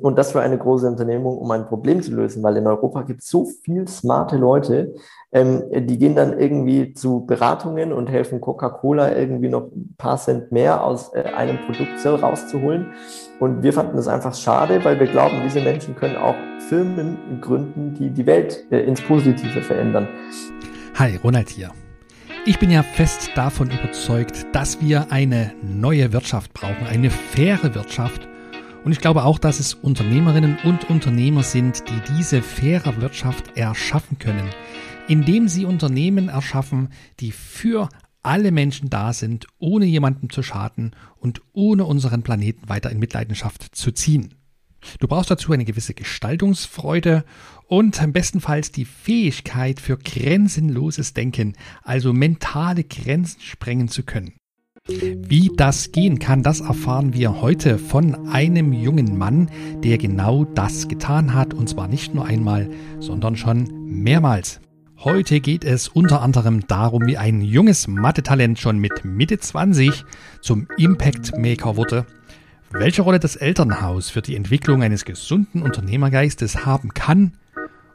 Und das für eine große Unternehmung, um ein Problem zu lösen, weil in Europa gibt es so viel smarte Leute, ähm, die gehen dann irgendwie zu Beratungen und helfen Coca-Cola irgendwie noch ein paar Cent mehr aus äh, einem Produkt rauszuholen. Und wir fanden das einfach schade, weil wir glauben, diese Menschen können auch Firmen gründen, die die Welt äh, ins Positive verändern. Hi, Ronald hier. Ich bin ja fest davon überzeugt, dass wir eine neue Wirtschaft brauchen, eine faire Wirtschaft. Und ich glaube auch, dass es Unternehmerinnen und Unternehmer sind, die diese faire Wirtschaft erschaffen können indem sie Unternehmen erschaffen, die für alle Menschen da sind, ohne jemandem zu schaden und ohne unseren Planeten weiter in Mitleidenschaft zu ziehen. Du brauchst dazu eine gewisse Gestaltungsfreude und bestenfalls die Fähigkeit für grenzenloses Denken, also mentale Grenzen sprengen zu können. Wie das gehen kann, das erfahren wir heute von einem jungen Mann, der genau das getan hat, und zwar nicht nur einmal, sondern schon mehrmals. Heute geht es unter anderem darum, wie ein junges Mathe-Talent schon mit Mitte 20 zum Impact Maker wurde, welche Rolle das Elternhaus für die Entwicklung eines gesunden Unternehmergeistes haben kann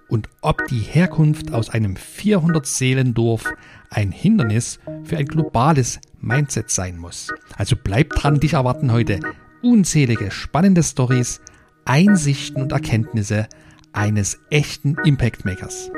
und ob die Herkunft aus einem 400-Seelendorf ein Hindernis für ein globales Mindset sein muss. Also bleib dran, dich erwarten heute unzählige spannende Stories, Einsichten und Erkenntnisse eines echten Impact Makers.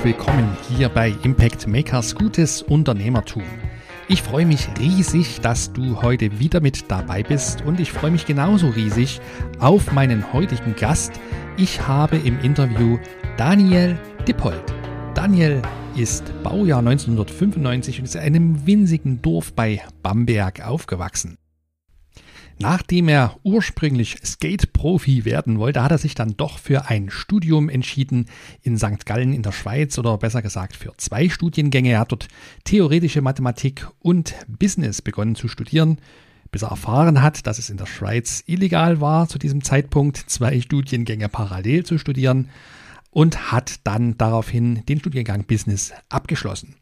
Herzlich willkommen hier bei Impact Makers Gutes Unternehmertum. Ich freue mich riesig, dass du heute wieder mit dabei bist und ich freue mich genauso riesig auf meinen heutigen Gast. Ich habe im Interview Daniel Dippold. Daniel ist Baujahr 1995 und ist in einem winzigen Dorf bei Bamberg aufgewachsen. Nachdem er ursprünglich Skate-Profi werden wollte, hat er sich dann doch für ein Studium entschieden in St. Gallen in der Schweiz oder besser gesagt für zwei Studiengänge. Er hat dort theoretische Mathematik und Business begonnen zu studieren, bis er erfahren hat, dass es in der Schweiz illegal war, zu diesem Zeitpunkt zwei Studiengänge parallel zu studieren und hat dann daraufhin den Studiengang Business abgeschlossen.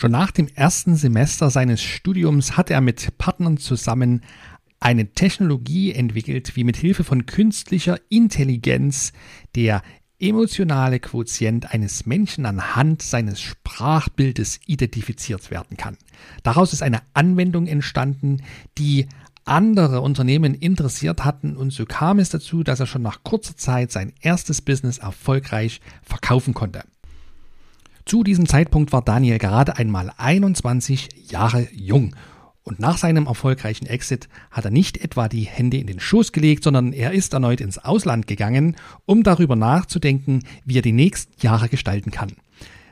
Schon nach dem ersten Semester seines Studiums hat er mit Partnern zusammen eine Technologie entwickelt, wie mit Hilfe von künstlicher Intelligenz der emotionale Quotient eines Menschen anhand seines Sprachbildes identifiziert werden kann. Daraus ist eine Anwendung entstanden, die andere Unternehmen interessiert hatten und so kam es dazu, dass er schon nach kurzer Zeit sein erstes Business erfolgreich verkaufen konnte. Zu diesem Zeitpunkt war Daniel gerade einmal 21 Jahre jung. Und nach seinem erfolgreichen Exit hat er nicht etwa die Hände in den Schoß gelegt, sondern er ist erneut ins Ausland gegangen, um darüber nachzudenken, wie er die nächsten Jahre gestalten kann.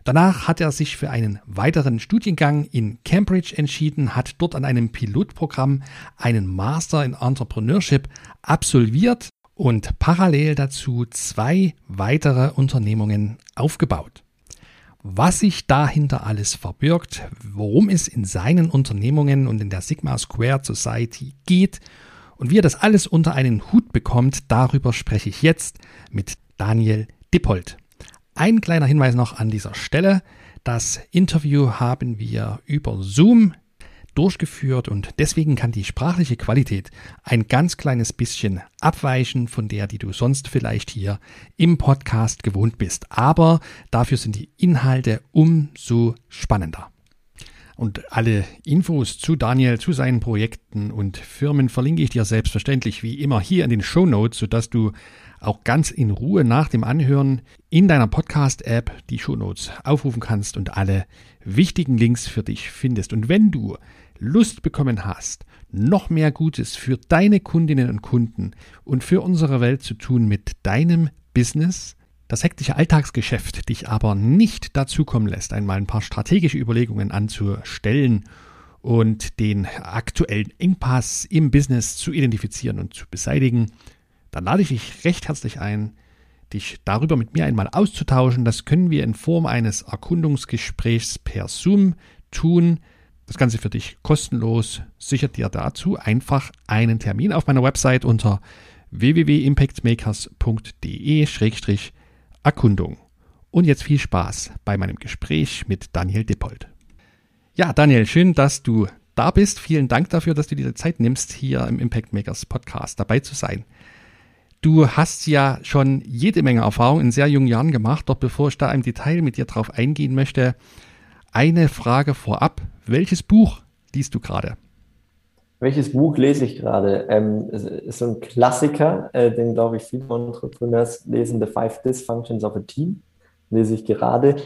Danach hat er sich für einen weiteren Studiengang in Cambridge entschieden, hat dort an einem Pilotprogramm einen Master in Entrepreneurship absolviert und parallel dazu zwei weitere Unternehmungen aufgebaut was sich dahinter alles verbirgt, worum es in seinen Unternehmungen und in der Sigma Square Society geht und wie er das alles unter einen Hut bekommt, darüber spreche ich jetzt mit Daniel Dippold. Ein kleiner Hinweis noch an dieser Stelle. Das Interview haben wir über Zoom durchgeführt und deswegen kann die sprachliche Qualität ein ganz kleines bisschen abweichen von der, die du sonst vielleicht hier im Podcast gewohnt bist. Aber dafür sind die Inhalte umso spannender. Und alle Infos zu Daniel, zu seinen Projekten und Firmen verlinke ich dir selbstverständlich wie immer hier in den Show Notes, sodass du auch ganz in Ruhe nach dem Anhören in deiner Podcast-App die Show Notes aufrufen kannst und alle wichtigen Links für dich findest. Und wenn du Lust bekommen hast, noch mehr Gutes für deine Kundinnen und Kunden und für unsere Welt zu tun mit deinem Business, das hektische Alltagsgeschäft dich aber nicht dazu kommen lässt, einmal ein paar strategische Überlegungen anzustellen und den aktuellen Engpass im Business zu identifizieren und zu beseitigen, dann lade ich dich recht herzlich ein, dich darüber mit mir einmal auszutauschen. Das können wir in Form eines Erkundungsgesprächs per Zoom tun. Das Ganze für dich kostenlos. Sichert dir dazu einfach einen Termin auf meiner Website unter www.impactmakers.de-erkundung. Und jetzt viel Spaß bei meinem Gespräch mit Daniel Dippold. Ja, Daniel, schön, dass du da bist. Vielen Dank dafür, dass du dir Zeit nimmst, hier im Impact Makers Podcast dabei zu sein. Du hast ja schon jede Menge Erfahrung in sehr jungen Jahren gemacht, doch bevor ich da im Detail mit dir drauf eingehen möchte, eine Frage vorab. Welches Buch liest du gerade? Welches Buch lese ich gerade? Ähm, ist so ein Klassiker, äh, den glaube ich viele Entrepreneurs lesen, The Five Dysfunctions of a Team, lese ich gerade.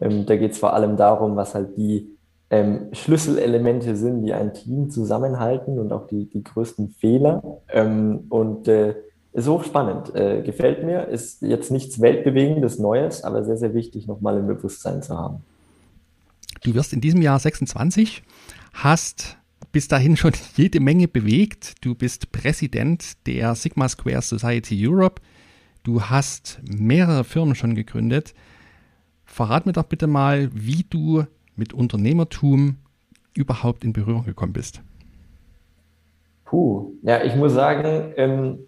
Ähm, da geht es vor allem darum, was halt die ähm, Schlüsselelemente sind, die ein Team zusammenhalten und auch die, die größten Fehler. Ähm, und äh, ist hochspannend, äh, gefällt mir, ist jetzt nichts Weltbewegendes Neues, aber sehr, sehr wichtig, nochmal im Bewusstsein zu haben. Du wirst in diesem Jahr 26, hast bis dahin schon jede Menge bewegt. Du bist Präsident der Sigma Square Society Europe. Du hast mehrere Firmen schon gegründet. Verrat mir doch bitte mal, wie du mit Unternehmertum überhaupt in Berührung gekommen bist. Puh, ja, ich muss sagen, ähm,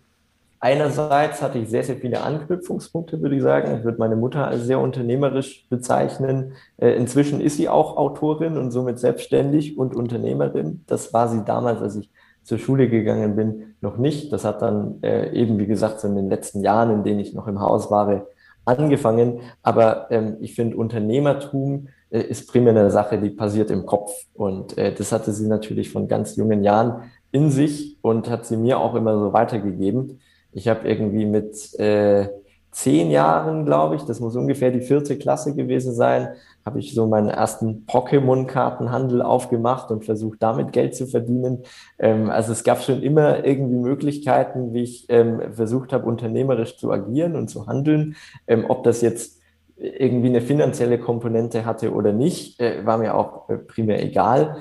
Einerseits hatte ich sehr, sehr viele Anknüpfungspunkte, würde ich sagen. Ich würde meine Mutter als sehr unternehmerisch bezeichnen. Äh, inzwischen ist sie auch Autorin und somit selbstständig und Unternehmerin. Das war sie damals, als ich zur Schule gegangen bin, noch nicht. Das hat dann äh, eben, wie gesagt, so in den letzten Jahren, in denen ich noch im Haus war, angefangen. Aber ähm, ich finde, Unternehmertum äh, ist primär eine Sache, die passiert im Kopf. Und das hatte sie natürlich von ganz jungen Jahren in sich und hat sie mir auch immer so weitergegeben. Ich habe irgendwie mit äh, zehn Jahren, glaube ich, das muss ungefähr die vierte Klasse gewesen sein, habe ich so meinen ersten Pokémon-Kartenhandel aufgemacht und versucht, damit Geld zu verdienen. Ähm, also es gab schon immer irgendwie Möglichkeiten, wie ich ähm, versucht habe, unternehmerisch zu agieren und zu handeln. Ähm, ob das jetzt irgendwie eine finanzielle Komponente hatte oder nicht, äh, war mir auch äh, primär egal.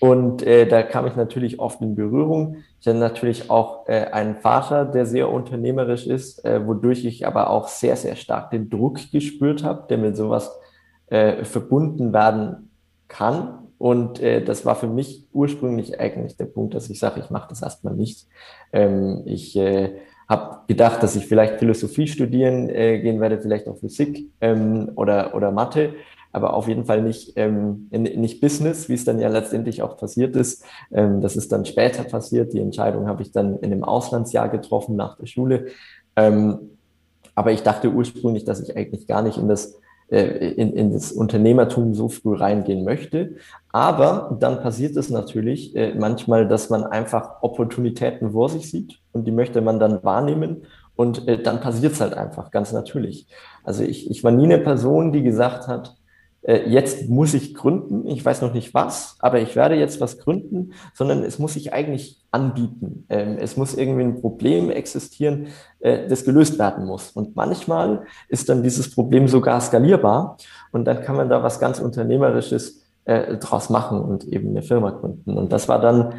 Und äh, da kam ich natürlich oft in Berührung. Ich hatte natürlich auch äh, einen Vater, der sehr unternehmerisch ist, äh, wodurch ich aber auch sehr, sehr stark den Druck gespürt habe, der mit sowas äh, verbunden werden kann. Und äh, das war für mich ursprünglich eigentlich der Punkt, dass ich sage, ich mache das erstmal nicht. Ähm, ich äh, habe gedacht, dass ich vielleicht Philosophie studieren äh, gehen werde, vielleicht auch Physik ähm, oder, oder Mathe aber auf jeden Fall nicht, ähm, nicht Business, wie es dann ja letztendlich auch passiert ist. Ähm, das ist dann später passiert. Die Entscheidung habe ich dann in einem Auslandsjahr getroffen nach der Schule. Ähm, aber ich dachte ursprünglich, dass ich eigentlich gar nicht in das äh, in, in das Unternehmertum so früh reingehen möchte. Aber dann passiert es natürlich äh, manchmal, dass man einfach Opportunitäten vor sich sieht und die möchte man dann wahrnehmen und äh, dann passiert es halt einfach ganz natürlich. Also ich, ich war nie eine Person, die gesagt hat, jetzt muss ich gründen, ich weiß noch nicht was, aber ich werde jetzt was gründen, sondern es muss sich eigentlich anbieten. Ähm, es muss irgendwie ein Problem existieren, äh, das gelöst werden muss. Und manchmal ist dann dieses Problem sogar skalierbar und dann kann man da was ganz Unternehmerisches äh, draus machen und eben eine Firma gründen. Und das war dann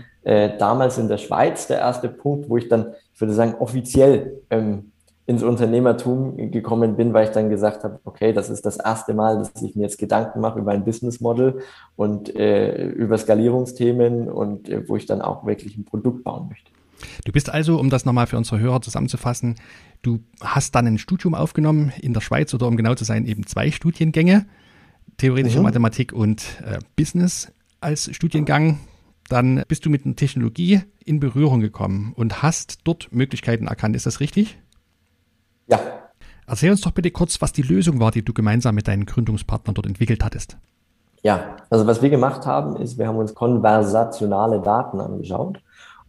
damals in der Schweiz der erste Punkt, wo ich dann, ich würde sagen, offiziell ähm, ins Unternehmertum gekommen bin, weil ich dann gesagt habe, okay, das ist das erste Mal, dass ich mir jetzt Gedanken mache über ein Business Model und äh, über Skalierungsthemen und äh, wo ich dann auch wirklich ein Produkt bauen möchte. Du bist also, um das nochmal für unsere Hörer zusammenzufassen, du hast dann ein Studium aufgenommen in der Schweiz oder um genau zu sein, eben zwei Studiengänge, theoretische mhm. Mathematik und äh, Business als Studiengang. Dann bist du mit einer Technologie in Berührung gekommen und hast dort Möglichkeiten erkannt. Ist das richtig? Ja. Erzähl uns doch bitte kurz, was die Lösung war, die du gemeinsam mit deinen Gründungspartnern dort entwickelt hattest. Ja, also was wir gemacht haben, ist, wir haben uns konversationale Daten angeschaut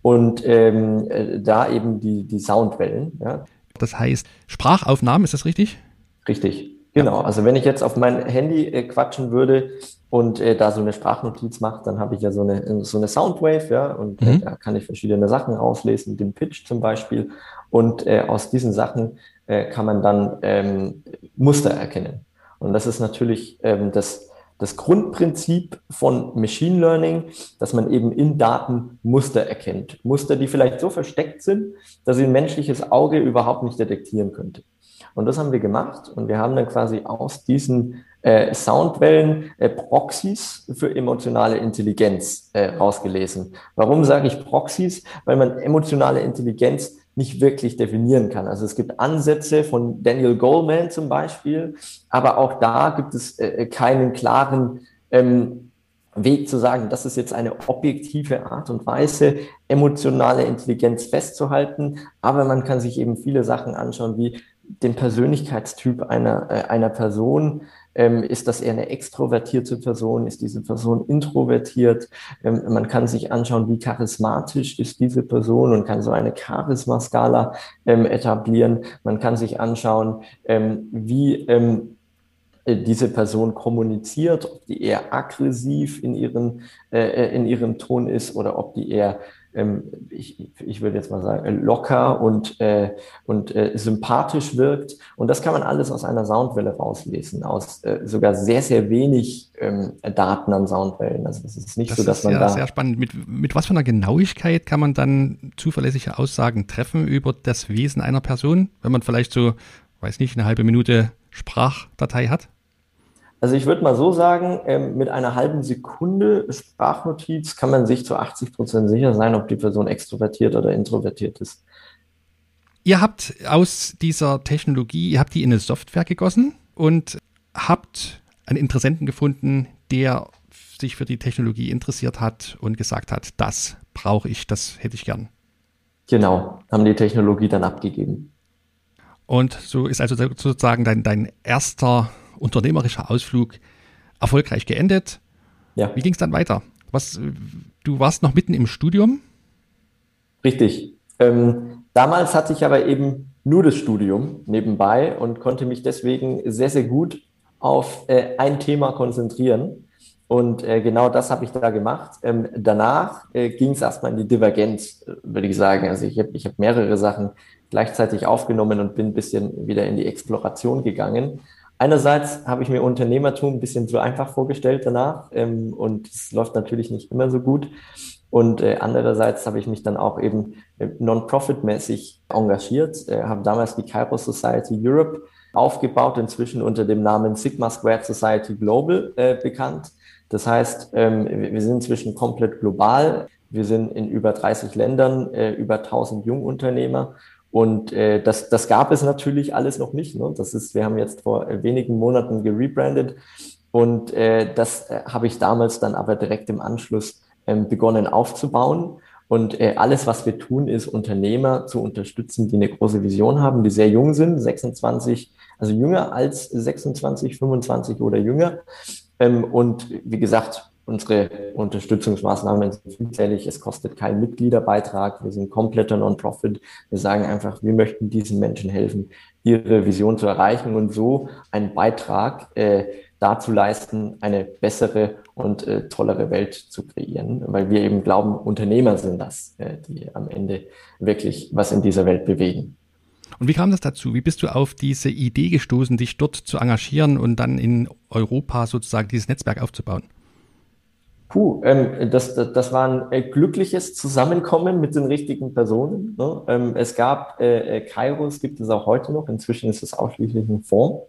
und ähm, äh, da eben die, die Soundwellen. Ja. Das heißt, Sprachaufnahmen, ist das richtig? Richtig, genau. Also wenn ich jetzt auf mein Handy äh, quatschen würde und äh, da so eine Sprachnotiz mache, dann habe ich ja so eine, so eine Soundwave, ja, und äh, mhm. da kann ich verschiedene Sachen rauslesen, den Pitch zum Beispiel. Und äh, aus diesen Sachen äh, kann man dann ähm, Muster erkennen. Und das ist natürlich ähm, das, das Grundprinzip von Machine Learning, dass man eben in Daten Muster erkennt. Muster, die vielleicht so versteckt sind, dass sie ein menschliches Auge überhaupt nicht detektieren könnte. Und das haben wir gemacht und wir haben dann quasi aus diesen äh, Soundwellen äh, Proxys für emotionale Intelligenz äh, rausgelesen. Warum sage ich Proxys? Weil man emotionale Intelligenz nicht wirklich definieren kann. Also es gibt Ansätze von Daniel Goleman zum Beispiel, aber auch da gibt es äh, keinen klaren ähm, Weg zu sagen, das ist jetzt eine objektive Art und Weise, emotionale Intelligenz festzuhalten. Aber man kann sich eben viele Sachen anschauen, wie den Persönlichkeitstyp einer, äh, einer Person. Ähm, ist das eher eine extrovertierte Person? Ist diese Person introvertiert? Ähm, man kann sich anschauen, wie charismatisch ist diese Person und kann so eine Charisma-Skala ähm, etablieren. Man kann sich anschauen, ähm, wie ähm, äh, diese Person kommuniziert, ob die eher aggressiv in, ihren, äh, äh, in ihrem Ton ist oder ob die eher, ich, ich würde jetzt mal sagen, locker und, äh, und äh, sympathisch wirkt. Und das kann man alles aus einer Soundwelle rauslesen, aus äh, sogar sehr, sehr wenig ähm, Daten an Soundwellen. Also es ist nicht das so, dass ist man ja da... sehr spannend. Mit, mit was für einer Genauigkeit kann man dann zuverlässige Aussagen treffen über das Wesen einer Person, wenn man vielleicht so, weiß nicht, eine halbe Minute Sprachdatei hat? Also ich würde mal so sagen, ähm, mit einer halben Sekunde Sprachnotiz kann man sich zu 80 Prozent sicher sein, ob die Person extrovertiert oder introvertiert ist. Ihr habt aus dieser Technologie, ihr habt die in eine Software gegossen und habt einen Interessenten gefunden, der sich für die Technologie interessiert hat und gesagt hat, das brauche ich, das hätte ich gern. Genau, haben die Technologie dann abgegeben. Und so ist also sozusagen dein, dein erster unternehmerischer Ausflug erfolgreich geendet. Ja. Wie ging es dann weiter? Was, du warst noch mitten im Studium? Richtig. Ähm, damals hatte ich aber eben nur das Studium nebenbei und konnte mich deswegen sehr, sehr gut auf äh, ein Thema konzentrieren. Und äh, genau das habe ich da gemacht. Ähm, danach äh, ging es erstmal in die Divergenz, äh, würde ich sagen. Also ich habe ich hab mehrere Sachen gleichzeitig aufgenommen und bin ein bisschen wieder in die Exploration gegangen. Einerseits habe ich mir Unternehmertum ein bisschen zu einfach vorgestellt danach ähm, und es läuft natürlich nicht immer so gut. Und äh, andererseits habe ich mich dann auch eben äh, non-profit-mäßig engagiert, äh, habe damals die Kairos Society Europe aufgebaut, inzwischen unter dem Namen Sigma Squared Society Global äh, bekannt. Das heißt, ähm, wir sind inzwischen komplett global. Wir sind in über 30 Ländern, äh, über 1000 Jungunternehmer und äh, das, das gab es natürlich alles noch nicht. Ne? Das ist, wir haben jetzt vor wenigen Monaten gerebrandet und äh, das äh, habe ich damals dann aber direkt im Anschluss ähm, begonnen aufzubauen. Und äh, alles, was wir tun, ist Unternehmer zu unterstützen, die eine große Vision haben, die sehr jung sind, 26, also jünger als 26, 25 oder jünger. Ähm, und wie gesagt, Unsere Unterstützungsmaßnahmen sind vielfältig. Es kostet keinen Mitgliederbeitrag. Wir sind kompletter Non-Profit. Wir sagen einfach, wir möchten diesen Menschen helfen, ihre Vision zu erreichen und so einen Beitrag äh, dazu leisten, eine bessere und äh, tollere Welt zu kreieren, weil wir eben glauben, Unternehmer sind das, äh, die am Ende wirklich was in dieser Welt bewegen. Und wie kam das dazu? Wie bist du auf diese Idee gestoßen, dich dort zu engagieren und dann in Europa sozusagen dieses Netzwerk aufzubauen? Puh, ähm, das, das, das war ein äh, glückliches Zusammenkommen mit den richtigen Personen. Ne? Ähm, es gab äh, äh, Kairos, gibt es auch heute noch. Inzwischen ist es ausschließlich ein Fonds.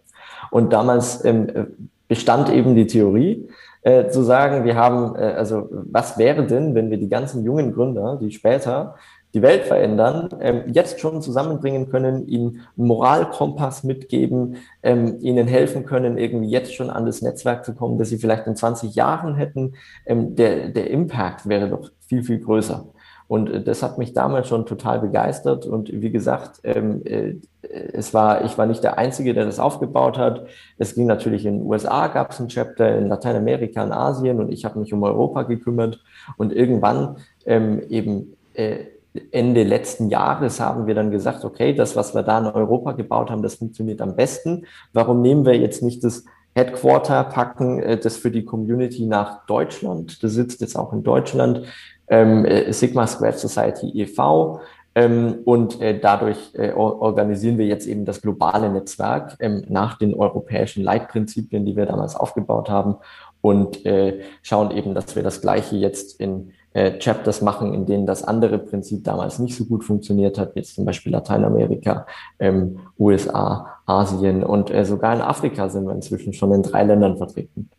Und damals ähm, äh, bestand eben die Theorie, äh, zu sagen, wir haben, äh, also was wäre denn, wenn wir die ganzen jungen Gründer, die später die Welt verändern, ähm, jetzt schon zusammenbringen können, ihnen einen Moralkompass mitgeben, ähm, ihnen helfen können, irgendwie jetzt schon an das Netzwerk zu kommen, das sie vielleicht in 20 Jahren hätten. Ähm, der, der Impact wäre doch viel, viel größer. Und äh, das hat mich damals schon total begeistert. Und wie gesagt, ähm, äh, es war, ich war nicht der Einzige, der das aufgebaut hat. Es ging natürlich in den USA, gab es ein Chapter, in Lateinamerika, in Asien und ich habe mich um Europa gekümmert. Und irgendwann ähm, eben äh, Ende letzten Jahres haben wir dann gesagt, okay, das, was wir da in Europa gebaut haben, das funktioniert am besten. Warum nehmen wir jetzt nicht das Headquarter, packen äh, das für die Community nach Deutschland? Das sitzt jetzt auch in Deutschland. Ähm, äh, Sigma Squared Society e.V. Ähm, und äh, dadurch äh, organisieren wir jetzt eben das globale Netzwerk ähm, nach den europäischen Leitprinzipien, die wir damals aufgebaut haben und äh, schauen eben, dass wir das Gleiche jetzt in äh, Chapters machen, in denen das andere Prinzip damals nicht so gut funktioniert hat, wie zum Beispiel Lateinamerika, ähm, USA, Asien und äh, sogar in Afrika sind wir inzwischen schon in drei Ländern vertreten.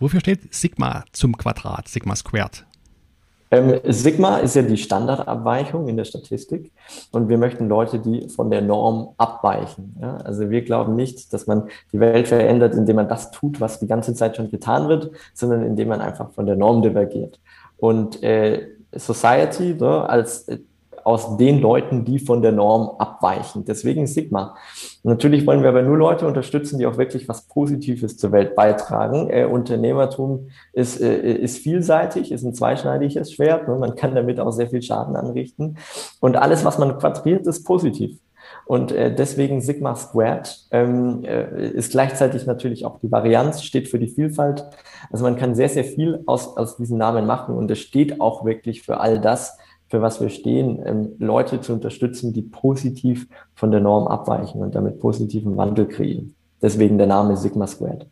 Wofür steht Sigma zum Quadrat, Sigma Squared? Ähm, Sigma ist ja die Standardabweichung in der Statistik und wir möchten Leute, die von der Norm abweichen. Ja? Also wir glauben nicht, dass man die Welt verändert, indem man das tut, was die ganze Zeit schon getan wird, sondern indem man einfach von der Norm divergiert. Und äh, Society ne, als äh, aus den Leuten, die von der Norm abweichen. Deswegen Sigma. Natürlich wollen wir aber nur Leute unterstützen, die auch wirklich was Positives zur Welt beitragen. Äh, Unternehmertum ist, äh, ist vielseitig, ist ein zweischneidiges Schwert. Ne? Man kann damit auch sehr viel Schaden anrichten. Und alles, was man quadriert, ist positiv. Und äh, deswegen Sigma Squared ähm, äh, ist gleichzeitig natürlich auch die Varianz, steht für die Vielfalt. Also man kann sehr, sehr viel aus, aus diesen Namen machen und es steht auch wirklich für all das, für was wir stehen, ähm, Leute zu unterstützen, die positiv von der Norm abweichen und damit positiven Wandel kreieren. Deswegen der Name Sigma Squared.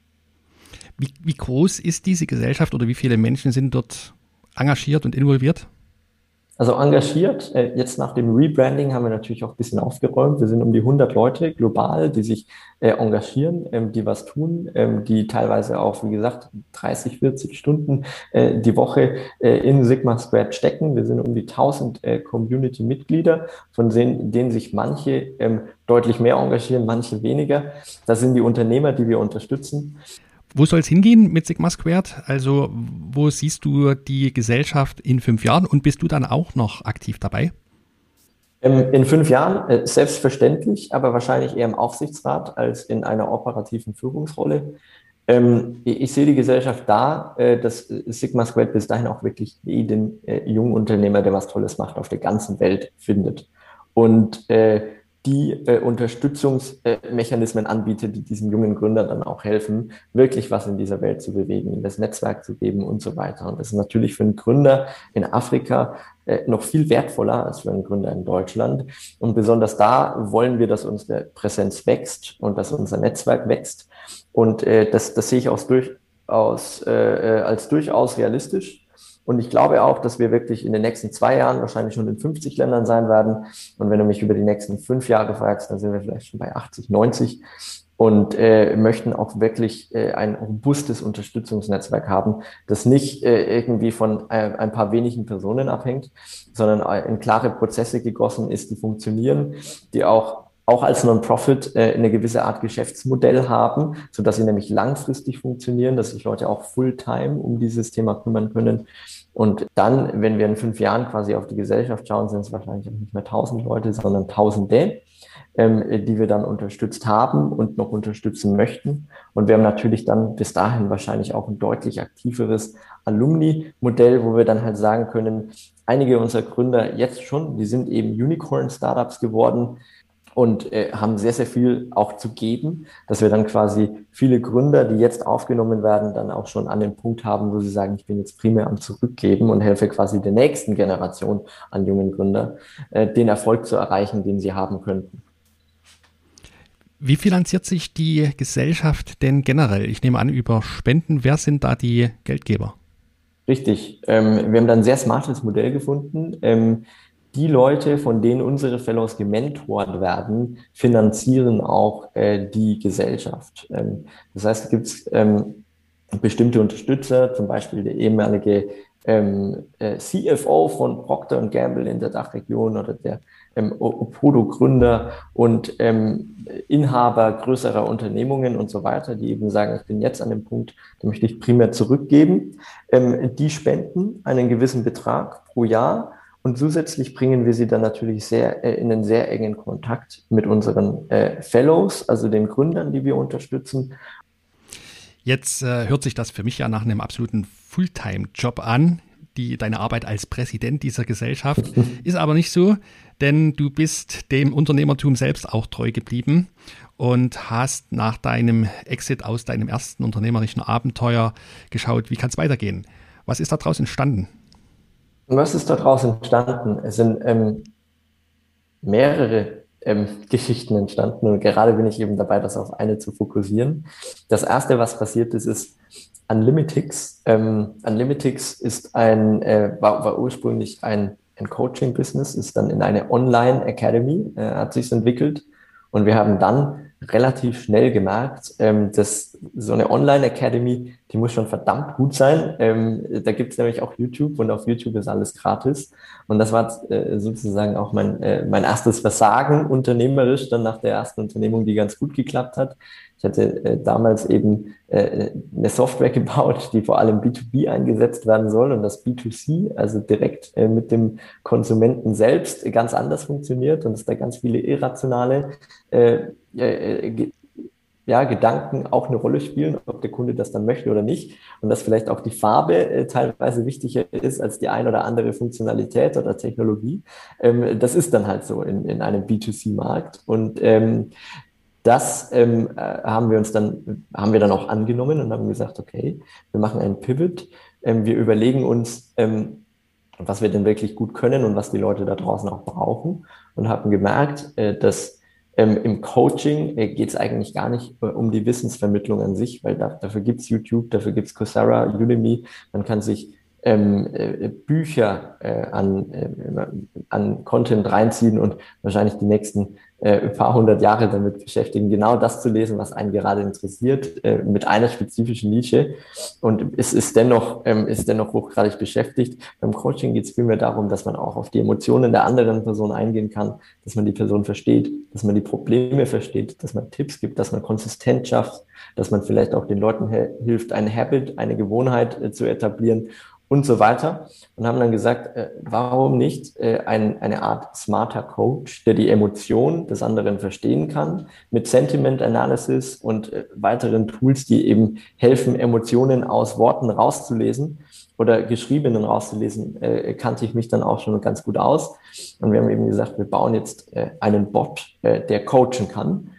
Wie, wie groß ist diese Gesellschaft oder wie viele Menschen sind dort engagiert und involviert? Also engagiert. Äh, jetzt nach dem Rebranding haben wir natürlich auch ein bisschen aufgeräumt. Wir sind um die 100 Leute global, die sich äh, engagieren, ähm, die was tun, ähm, die teilweise auch, wie gesagt, 30, 40 Stunden äh, die Woche in Sigma Squared stecken. Wir sind um die 1000 Community-Mitglieder, von denen sich manche ähm, deutlich mehr engagieren, manche weniger. Das sind die Unternehmer, die wir unterstützen. Wo soll es hingehen mit Sigma Squared? Also, wo siehst du die Gesellschaft in fünf Jahren und bist du dann auch noch aktiv dabei? Ähm, in fünf Jahren äh, selbstverständlich, aber wahrscheinlich eher im Aufsichtsrat als in einer operativen Führungsrolle. Ähm, ich sehe die Gesellschaft da, äh, dass Sigma Squared bis dahin auch wirklich jeden äh, jungen Unternehmer, der was Tolles macht, auf der ganzen Welt findet. Und die äh, Unterstützungsmechanismen anbietet, die diesem jungen Gründer dann auch helfen, wirklich was in dieser Welt zu bewegen, in das Netzwerk zu geben und so weiter. Und das ist natürlich für einen Gründer in Afrika äh, noch viel wertvoller als für einen Gründer in Deutschland. Und besonders da wollen wir, dass unsere Präsenz wächst und dass unser Netzwerk wächst. Und äh, das, das sehe ich auch durchaus, äh, äh als durchaus realistisch. Und ich glaube auch, dass wir wirklich in den nächsten zwei Jahren wahrscheinlich schon in 50 Ländern sein werden. Und wenn du mich über die nächsten fünf Jahre fragst, dann sind wir vielleicht schon bei 80, 90 und äh, möchten auch wirklich äh, ein robustes Unterstützungsnetzwerk haben, das nicht äh, irgendwie von äh, ein paar wenigen Personen abhängt, sondern in klare Prozesse gegossen ist, die funktionieren, die auch auch als Non-Profit äh, eine gewisse Art Geschäftsmodell haben, so dass sie nämlich langfristig funktionieren, dass sich Leute auch Fulltime um dieses Thema kümmern können. Und dann, wenn wir in fünf Jahren quasi auf die Gesellschaft schauen, sind es wahrscheinlich nicht mehr tausend Leute, sondern Tausende, ähm, die wir dann unterstützt haben und noch unterstützen möchten. Und wir haben natürlich dann bis dahin wahrscheinlich auch ein deutlich aktiveres Alumni-Modell, wo wir dann halt sagen können, einige unserer Gründer jetzt schon, die sind eben Unicorn-Startups geworden, und äh, haben sehr, sehr viel auch zu geben, dass wir dann quasi viele Gründer, die jetzt aufgenommen werden, dann auch schon an den Punkt haben, wo sie sagen, ich bin jetzt primär am Zurückgeben und helfe quasi der nächsten Generation an jungen Gründer, äh, den Erfolg zu erreichen, den sie haben könnten. Wie finanziert sich die Gesellschaft denn generell? Ich nehme an, über Spenden. Wer sind da die Geldgeber? Richtig. Ähm, wir haben da ein sehr smartes Modell gefunden. Ähm, die Leute, von denen unsere Fellows gementort werden, finanzieren auch äh, die Gesellschaft. Ähm, das heißt, es gibt ähm, bestimmte Unterstützer, zum Beispiel der ehemalige ähm, äh, CFO von Procter Gamble in der Dachregion oder der ähm, Opodo-Gründer und ähm, Inhaber größerer Unternehmungen und so weiter, die eben sagen, ich bin jetzt an dem Punkt, da möchte ich primär zurückgeben. Ähm, die spenden einen gewissen Betrag pro Jahr und zusätzlich bringen wir sie dann natürlich sehr äh, in einen sehr engen Kontakt mit unseren äh, Fellows, also den Gründern, die wir unterstützen. Jetzt äh, hört sich das für mich ja nach einem absoluten Fulltime-Job an, die, deine Arbeit als Präsident dieser Gesellschaft. Ist aber nicht so, denn du bist dem Unternehmertum selbst auch treu geblieben und hast nach deinem Exit aus deinem ersten unternehmerischen Abenteuer geschaut, wie kann es weitergehen. Was ist daraus entstanden? Und was ist daraus entstanden? Es sind ähm, mehrere ähm, Geschichten entstanden und gerade bin ich eben dabei, das auf eine zu fokussieren. Das erste, was passiert ist, ist Unlimitix. Ähm, Unlimitix ist ein, äh, war, war ursprünglich ein, ein Coaching-Business, ist dann in eine Online-Academy, äh, hat sich entwickelt und wir haben dann relativ schnell gemerkt, ähm, dass so eine Online-Academy, die muss schon verdammt gut sein. Ähm, da gibt es nämlich auch YouTube und auf YouTube ist alles gratis. Und das war äh, sozusagen auch mein, äh, mein erstes Versagen unternehmerisch, dann nach der ersten Unternehmung, die ganz gut geklappt hat. Ich hatte äh, damals eben äh, eine Software gebaut, die vor allem B2B eingesetzt werden soll und das B2C, also direkt äh, mit dem Konsumenten selbst, ganz anders funktioniert und es da ganz viele irrationale äh, äh, ja, Gedanken auch eine Rolle spielen, ob der Kunde das dann möchte oder nicht. Und dass vielleicht auch die Farbe äh, teilweise wichtiger ist als die ein oder andere Funktionalität oder Technologie. Ähm, das ist dann halt so in, in einem B2C-Markt. Und ähm, das ähm, äh, haben wir uns dann, haben wir dann auch angenommen und haben gesagt, okay, wir machen einen Pivot. Ähm, wir überlegen uns, ähm, was wir denn wirklich gut können und was die Leute da draußen auch brauchen und haben gemerkt, äh, dass ähm, Im Coaching äh, geht es eigentlich gar nicht äh, um die Wissensvermittlung an sich, weil da, dafür gibt's YouTube, dafür gibt's Coursera, Udemy. Man kann sich ähm, äh, Bücher äh, an, äh, an Content reinziehen und wahrscheinlich die nächsten äh, ein paar hundert Jahre damit beschäftigen, genau das zu lesen, was einen gerade interessiert, äh, mit einer spezifischen Nische. Und es ist dennoch, ähm, ist dennoch hochgradig beschäftigt. Beim Coaching geht es vielmehr darum, dass man auch auf die Emotionen der anderen Person eingehen kann, dass man die Person versteht, dass man die Probleme versteht, dass man Tipps gibt, dass man konsistent schafft, dass man vielleicht auch den Leuten hilft, ein Habit, eine Gewohnheit äh, zu etablieren und so weiter. Und haben dann gesagt, äh, warum nicht äh, ein, eine Art smarter Coach, der die Emotionen des anderen verstehen kann, mit Sentiment Analysis und äh, weiteren Tools, die eben helfen, Emotionen aus Worten rauszulesen oder geschriebenen rauszulesen, äh, kannte ich mich dann auch schon ganz gut aus. Und wir haben eben gesagt, wir bauen jetzt äh, einen Bot, äh, der coachen kann.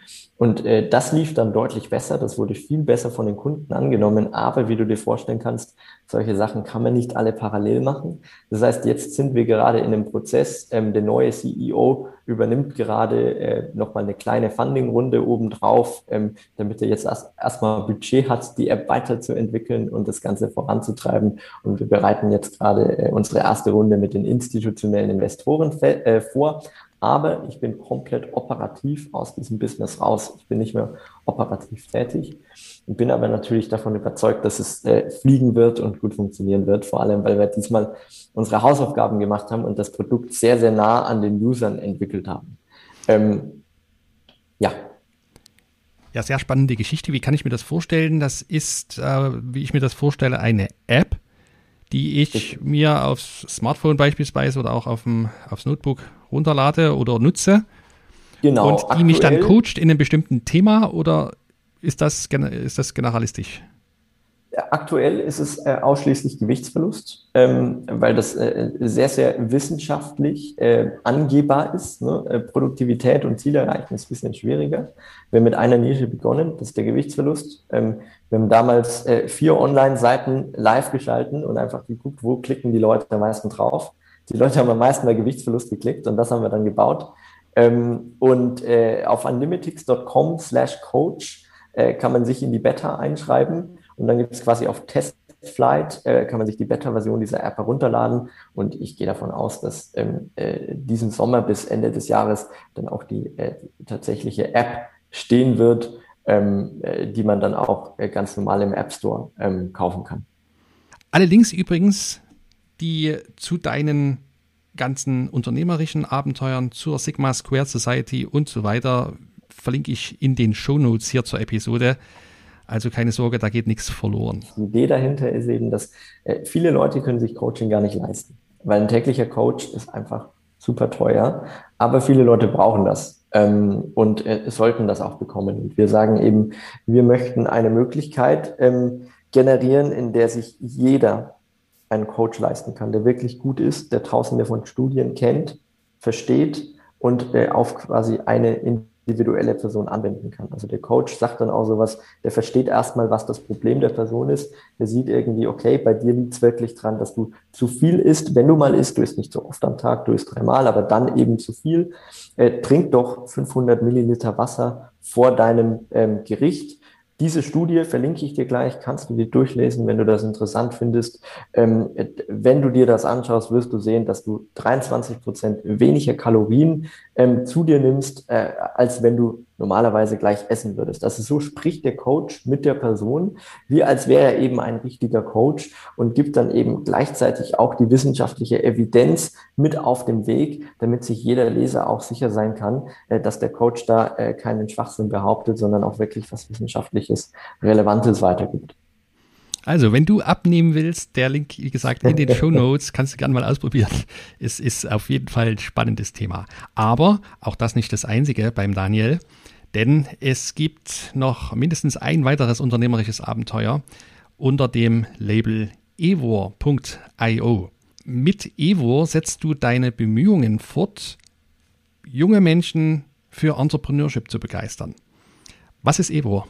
Und äh, das lief dann deutlich besser, das wurde viel besser von den Kunden angenommen, aber wie du dir vorstellen kannst, solche Sachen kann man nicht alle parallel machen. Das heißt, jetzt sind wir gerade in einem Prozess, ähm, der neue CEO übernimmt gerade äh, nochmal eine kleine Funding-Runde obendrauf, ähm, damit er jetzt erst erstmal Budget hat, die App weiterzuentwickeln und das Ganze voranzutreiben. Und wir bereiten jetzt gerade äh, unsere erste Runde mit den institutionellen Investoren äh, vor. Aber ich bin komplett operativ aus diesem Business raus. Ich bin nicht mehr operativ tätig. Ich bin aber natürlich davon überzeugt, dass es äh, fliegen wird und gut funktionieren wird. Vor allem, weil wir diesmal unsere Hausaufgaben gemacht haben und das Produkt sehr, sehr nah an den Usern entwickelt haben. Ähm, ja. Ja, sehr spannende Geschichte. Wie kann ich mir das vorstellen? Das ist, äh, wie ich mir das vorstelle, eine App, die ich mir aufs Smartphone beispielsweise oder auch auf dem, aufs Notebook runterlade oder nutze. Genau. Und die aktuell, mich dann coacht in einem bestimmten Thema oder ist das, ist das generalistisch? Aktuell ist es äh, ausschließlich Gewichtsverlust, ähm, weil das äh, sehr, sehr wissenschaftlich äh, angehbar ist. Ne? Äh, Produktivität und Ziele erreichen ist ein bisschen schwieriger. Wir haben mit einer Nische begonnen, das ist der Gewichtsverlust. Ähm, wir haben damals äh, vier Online-Seiten live geschalten und einfach geguckt, wo klicken die Leute am meisten drauf. Die Leute haben am meisten bei Gewichtsverlust geklickt und das haben wir dann gebaut. Ähm, und äh, auf unlimitix.com slash coach kann man sich in die Beta einschreiben und dann gibt es quasi auf Testflight, äh, kann man sich die Beta-Version dieser App herunterladen. Und ich gehe davon aus, dass ähm, äh, diesen Sommer bis Ende des Jahres dann auch die, äh, tatsächliche App stehen wird, ähm, äh, die man dann auch äh, ganz normal im App Store ähm, kaufen kann. Alle Links übrigens, die zu deinen ganzen unternehmerischen Abenteuern zur Sigma Square Society und so weiter verlinke ich in den Show Notes hier zur Episode. Also keine Sorge, da geht nichts verloren. Die Idee dahinter ist eben, dass äh, viele Leute können sich Coaching gar nicht leisten, weil ein täglicher Coach ist einfach super teuer, aber viele Leute brauchen das ähm, und äh, sollten das auch bekommen. Und wir sagen eben, wir möchten eine Möglichkeit ähm, generieren, in der sich jeder einen Coach leisten kann, der wirklich gut ist, der tausende von Studien kennt, versteht und äh, auf quasi eine individuelle Person anwenden kann. Also der Coach sagt dann auch sowas, der versteht erstmal, was das Problem der Person ist. Der sieht irgendwie, okay, bei dir liegt es wirklich dran, dass du zu viel isst. Wenn du mal isst, du isst nicht so oft am Tag, du isst dreimal, aber dann eben zu viel. Äh, trink doch 500 Milliliter Wasser vor deinem ähm, Gericht diese Studie verlinke ich dir gleich, kannst du dir durchlesen, wenn du das interessant findest. Ähm, wenn du dir das anschaust, wirst du sehen, dass du 23 Prozent weniger Kalorien ähm, zu dir nimmst, äh, als wenn du normalerweise gleich essen würdest. Also so spricht der Coach mit der Person, wie als wäre er eben ein richtiger Coach und gibt dann eben gleichzeitig auch die wissenschaftliche Evidenz mit auf dem Weg, damit sich jeder Leser auch sicher sein kann, äh, dass der Coach da äh, keinen Schwachsinn behauptet, sondern auch wirklich was Wissenschaftliches, Relevantes weitergibt. Also, wenn du abnehmen willst, der Link, wie gesagt, in den Show Notes, kannst du gerne mal ausprobieren. Es ist auf jeden Fall ein spannendes Thema. Aber auch das nicht das einzige beim Daniel, denn es gibt noch mindestens ein weiteres unternehmerisches Abenteuer unter dem Label evor.io. Mit Evor setzt du deine Bemühungen fort, junge Menschen für Entrepreneurship zu begeistern. Was ist Evor?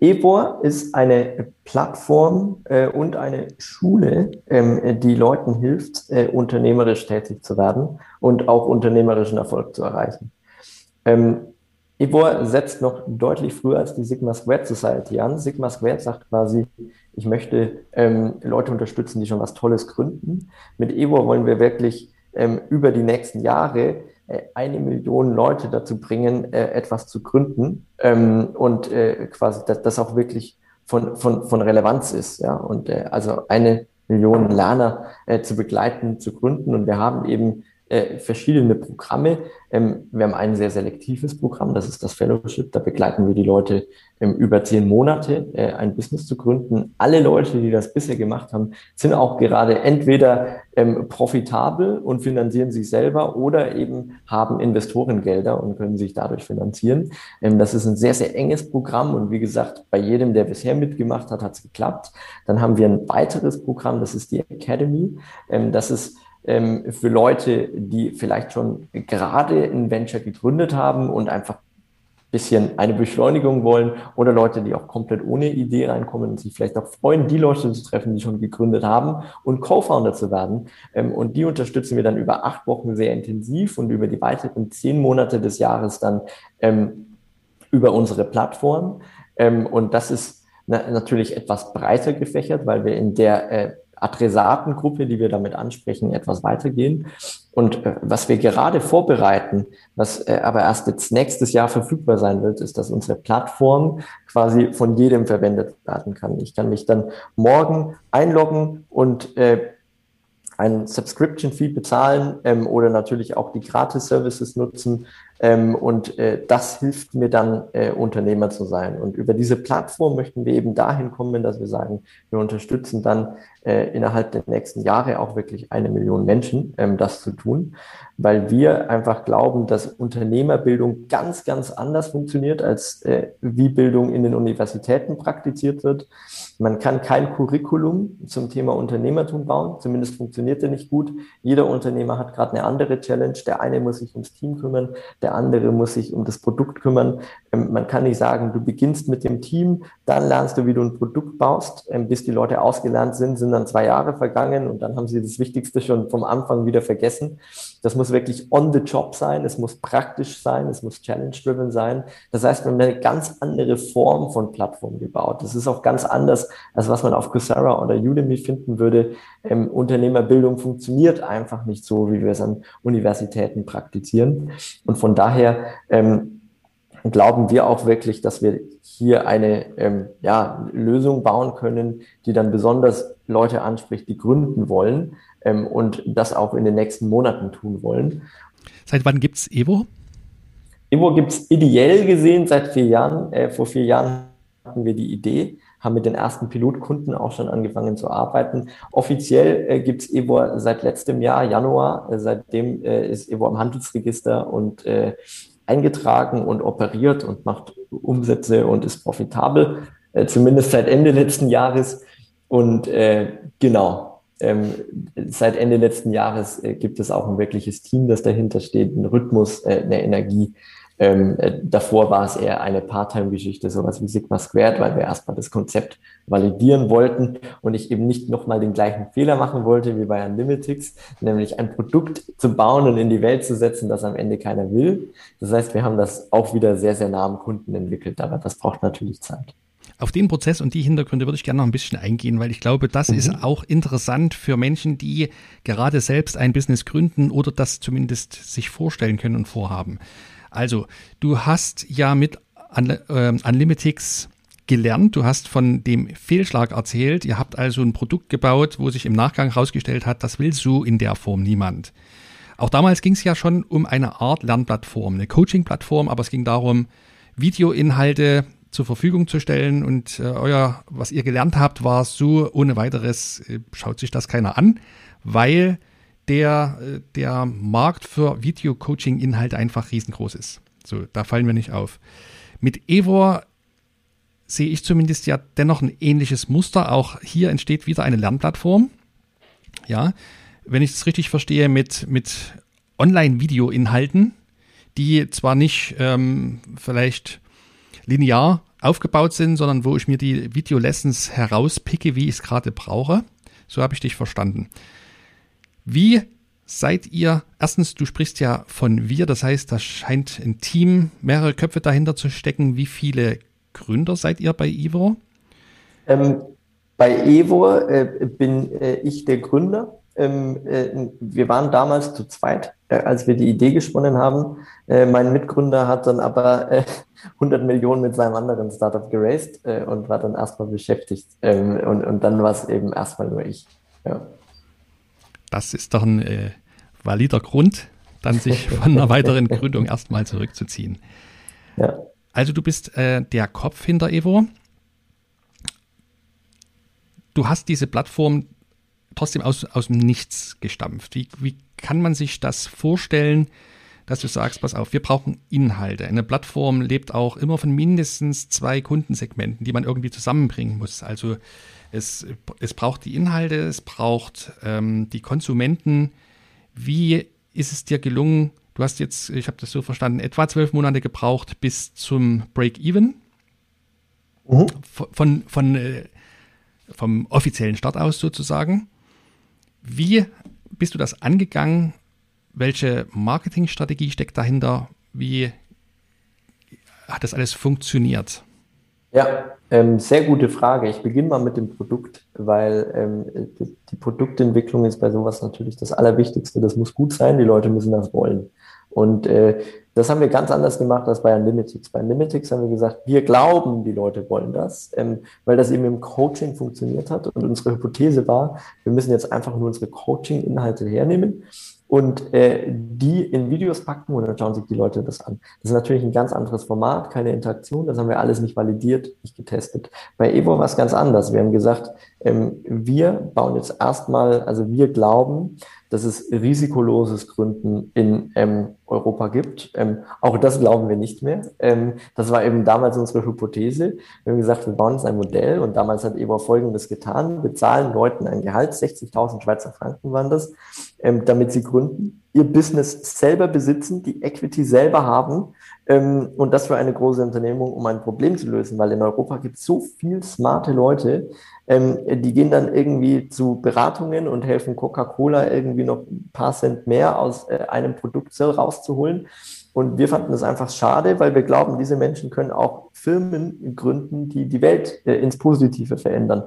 Ebor ist eine Plattform äh, und eine Schule, ähm, die Leuten hilft, äh, unternehmerisch tätig zu werden und auch unternehmerischen Erfolg zu erreichen. Ähm, Ebor setzt noch deutlich früher als die Sigma Squared Society an. Sigma Squared sagt quasi, ich möchte ähm, Leute unterstützen, die schon was Tolles gründen. Mit Ebor wollen wir wirklich ähm, über die nächsten Jahre eine Million Leute dazu bringen, äh, etwas zu gründen ähm, und äh, quasi, dass das auch wirklich von, von, von Relevanz ist. Ja? Und äh, also eine Million Lerner äh, zu begleiten, zu gründen. Und wir haben eben äh, verschiedene Programme. Ähm, wir haben ein sehr selektives Programm, das ist das Fellowship. Da begleiten wir die Leute ähm, über zehn Monate, äh, ein Business zu gründen. Alle Leute, die das bisher gemacht haben, sind auch gerade entweder ähm, profitabel und finanzieren sich selber oder eben haben Investorengelder und können sich dadurch finanzieren. Ähm, das ist ein sehr, sehr enges Programm und wie gesagt, bei jedem, der bisher mitgemacht hat, hat es geklappt. Dann haben wir ein weiteres Programm, das ist die Academy. Ähm, das ist ähm, für Leute, die vielleicht schon gerade ein Venture gegründet haben und einfach ein bisschen eine Beschleunigung wollen oder Leute, die auch komplett ohne Idee reinkommen und sich vielleicht auch freuen, die Leute zu treffen, die schon gegründet haben und Co-Founder zu werden. Ähm, und die unterstützen wir dann über acht Wochen sehr intensiv und über die weiteren zehn Monate des Jahres dann ähm, über unsere Plattform. Ähm, und das ist natürlich etwas breiter gefächert, weil wir in der äh, Adressatengruppe, die wir damit ansprechen, etwas weitergehen. Und äh, was wir gerade vorbereiten, was äh, aber erst jetzt nächstes Jahr verfügbar sein wird, ist, dass unsere Plattform quasi von jedem verwendet werden kann. Ich kann mich dann morgen einloggen und äh, einen Subscription-Fee bezahlen ähm, oder natürlich auch die Gratis-Services nutzen. Ähm, und äh, das hilft mir dann, äh, Unternehmer zu sein. Und über diese Plattform möchten wir eben dahin kommen, dass wir sagen, wir unterstützen dann äh, innerhalb der nächsten Jahre auch wirklich eine Million Menschen, ähm, das zu tun, weil wir einfach glauben, dass Unternehmerbildung ganz, ganz anders funktioniert, als äh, wie Bildung in den Universitäten praktiziert wird. Man kann kein Curriculum zum Thema Unternehmertum bauen, zumindest funktioniert er nicht gut. Jeder Unternehmer hat gerade eine andere Challenge. Der eine muss sich ums Team kümmern, der andere muss sich um das Produkt kümmern. Ähm, man kann nicht sagen, du beginnst mit dem Team, dann lernst du, wie du ein Produkt baust, ähm, bis die Leute ausgelernt sind, sind dann zwei Jahre vergangen und dann haben sie das Wichtigste schon vom Anfang wieder vergessen. Das muss wirklich on the job sein, es muss praktisch sein, es muss challenge-driven sein. Das heißt, wir haben eine ganz andere Form von Plattform gebaut. Das ist auch ganz anders, als was man auf Coursera oder Udemy finden würde. Ähm, Unternehmerbildung funktioniert einfach nicht so, wie wir es an Universitäten praktizieren. Und von daher ähm, glauben wir auch wirklich, dass wir hier eine ähm, ja, Lösung bauen können, die dann besonders Leute anspricht, die gründen wollen ähm, und das auch in den nächsten Monaten tun wollen. Seit wann gibt es Evo? Evo gibt es ideell gesehen seit vier Jahren. Äh, vor vier Jahren hatten wir die Idee, haben mit den ersten Pilotkunden auch schon angefangen zu arbeiten. Offiziell äh, gibt es Evo seit letztem Jahr, Januar. Äh, seitdem äh, ist Evo am Handelsregister und äh, eingetragen und operiert und macht Umsätze und ist profitabel, äh, zumindest seit Ende letzten Jahres. Und äh, genau, ähm, seit Ende letzten Jahres äh, gibt es auch ein wirkliches Team, das dahinter steht, ein Rhythmus, äh, eine Energie. Ähm, äh, davor war es eher eine Part-Time-Geschichte, sowas wie Sigma Squared, weil wir erstmal das Konzept validieren wollten und ich eben nicht nochmal den gleichen Fehler machen wollte wie bei Unlimitix, nämlich ein Produkt zu bauen und in die Welt zu setzen, das am Ende keiner will. Das heißt, wir haben das auch wieder sehr, sehr nah am Kunden entwickelt, aber das braucht natürlich Zeit. Auf den Prozess und die Hintergründe würde ich gerne noch ein bisschen eingehen, weil ich glaube, das mhm. ist auch interessant für Menschen, die gerade selbst ein Business gründen oder das zumindest sich vorstellen können und vorhaben. Also, du hast ja mit ähm, Unlimitix gelernt, du hast von dem Fehlschlag erzählt, ihr habt also ein Produkt gebaut, wo sich im Nachgang herausgestellt hat, das will so in der Form niemand. Auch damals ging es ja schon um eine Art Lernplattform, eine Coaching-Plattform, aber es ging darum, Videoinhalte zur Verfügung zu stellen. Und äh, euer, was ihr gelernt habt, war so ohne weiteres, äh, schaut sich das keiner an, weil der, äh, der Markt für Video-Coaching-Inhalte einfach riesengroß ist. So, da fallen wir nicht auf. Mit Evor sehe ich zumindest ja dennoch ein ähnliches Muster. Auch hier entsteht wieder eine Lernplattform. Ja, wenn ich es richtig verstehe, mit, mit Online-Video-Inhalten, die zwar nicht ähm, vielleicht linear aufgebaut sind, sondern wo ich mir die Video-Lessons herauspicke, wie ich es gerade brauche. So habe ich dich verstanden. Wie seid ihr, erstens, du sprichst ja von wir, das heißt, da scheint ein Team, mehrere Köpfe dahinter zu stecken. Wie viele Gründer seid ihr bei Ivor? Ähm, bei Ivor äh, bin äh, ich der Gründer. Ähm, äh, wir waren damals zu zweit, äh, als wir die Idee gesponnen haben. Äh, mein Mitgründer hat dann aber 100 äh, Millionen mit seinem anderen Startup geraced und war dann erstmal beschäftigt. Ähm, und, und dann war es eben erstmal nur ich. Ja. Das ist doch ein äh, valider Grund, dann sich von einer weiteren Gründung erstmal zurückzuziehen. Ja. Also du bist äh, der Kopf hinter Evo. Du hast diese Plattform trotzdem aus, aus dem Nichts gestampft. Wie, wie kann man sich das vorstellen, dass du sagst, pass auf, wir brauchen Inhalte. Eine Plattform lebt auch immer von mindestens zwei Kundensegmenten, die man irgendwie zusammenbringen muss. Also es, es braucht die Inhalte, es braucht ähm, die Konsumenten. Wie ist es dir gelungen? Du hast jetzt, ich habe das so verstanden, etwa zwölf Monate gebraucht bis zum Break-Even. Mhm. Von, von, äh, vom offiziellen Start aus sozusagen. Wie bist du das angegangen? Welche Marketingstrategie steckt dahinter? Wie hat das alles funktioniert? Ja, ähm, sehr gute Frage. Ich beginne mal mit dem Produkt, weil ähm, die Produktentwicklung ist bei sowas natürlich das Allerwichtigste. Das muss gut sein, die Leute müssen das wollen. Und äh, das haben wir ganz anders gemacht als bei Unlimitix. Bei Unlimitix haben wir gesagt, wir glauben, die Leute wollen das, ähm, weil das eben im Coaching funktioniert hat. Und unsere Hypothese war, wir müssen jetzt einfach nur unsere Coaching-Inhalte hernehmen und äh, die in Videos packen und dann schauen sich die Leute das an. Das ist natürlich ein ganz anderes Format, keine Interaktion, das haben wir alles nicht validiert, nicht getestet. Bei Evo war es ganz anders. Wir haben gesagt, wir bauen jetzt erstmal, also wir glauben, dass es risikoloses Gründen in ähm, Europa gibt. Ähm, auch das glauben wir nicht mehr. Ähm, das war eben damals unsere Hypothese. Wir haben gesagt, wir bauen jetzt ein Modell und damals hat Evo Folgendes getan. Wir zahlen Leuten ein Gehalt, 60.000 Schweizer Franken waren das, ähm, damit sie gründen, ihr Business selber besitzen, die Equity selber haben ähm, und das für eine große Unternehmung, um ein Problem zu lösen, weil in Europa gibt es so viel smarte Leute, ähm, die gehen dann irgendwie zu Beratungen und helfen Coca-Cola irgendwie noch ein paar Cent mehr aus äh, einem Produkt rauszuholen. Und wir fanden das einfach schade, weil wir glauben, diese Menschen können auch Firmen gründen, die die Welt äh, ins Positive verändern.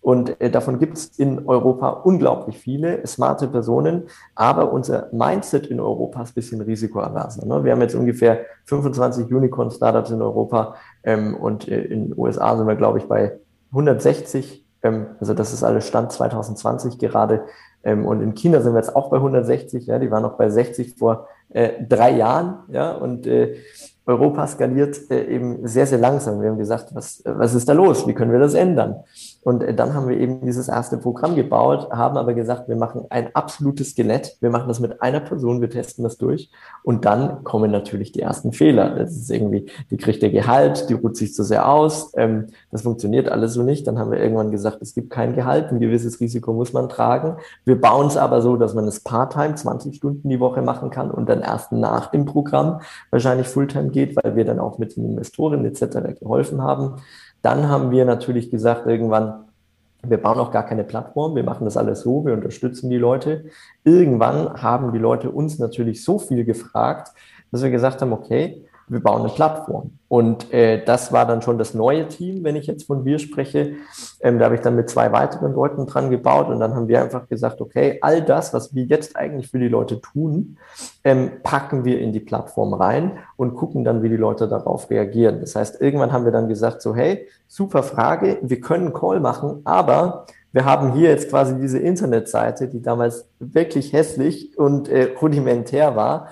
Und äh, davon gibt es in Europa unglaublich viele smarte Personen, aber unser Mindset in Europa ist ein bisschen risikoaverser. Ne? Wir haben jetzt ungefähr 25 Unicorn-Startups in Europa ähm, und äh, in den USA sind wir, glaube ich, bei 160 ähm, also das ist alles Stand 2020 gerade. Ähm, und in China sind wir jetzt auch bei 160. Ja, die waren noch bei 60 vor äh, drei Jahren. Ja, und äh, Europa skaliert äh, eben sehr, sehr langsam. Wir haben gesagt, was, was ist da los? Wie können wir das ändern? Und äh, dann haben wir eben dieses erste Programm gebaut, haben aber gesagt, wir machen ein absolutes Skelett. Wir machen das mit einer Person, wir testen das durch. Und dann kommen natürlich die ersten Fehler. Das ist irgendwie, die kriegt der Gehalt, die ruht sich zu sehr aus. Ähm, das funktioniert alles so nicht. Dann haben wir irgendwann gesagt, es gibt kein Gehalt, ein gewisses Risiko muss man tragen. Wir bauen es aber so, dass man es Part-Time, 20 Stunden die Woche machen kann und dann erst nach dem Programm wahrscheinlich Fulltime geht, weil wir dann auch mit den Investoren etc. geholfen haben. Dann haben wir natürlich gesagt, irgendwann, wir bauen auch gar keine Plattform, wir machen das alles so, wir unterstützen die Leute. Irgendwann haben die Leute uns natürlich so viel gefragt, dass wir gesagt haben, okay, wir bauen eine Plattform. Und äh, das war dann schon das neue Team, wenn ich jetzt von wir spreche. Ähm, da habe ich dann mit zwei weiteren Leuten dran gebaut und dann haben wir einfach gesagt, okay, all das, was wir jetzt eigentlich für die Leute tun, ähm, packen wir in die Plattform rein und gucken dann, wie die Leute darauf reagieren. Das heißt, irgendwann haben wir dann gesagt, so, hey, super Frage, wir können Call machen, aber wir haben hier jetzt quasi diese Internetseite, die damals wirklich hässlich und äh, rudimentär war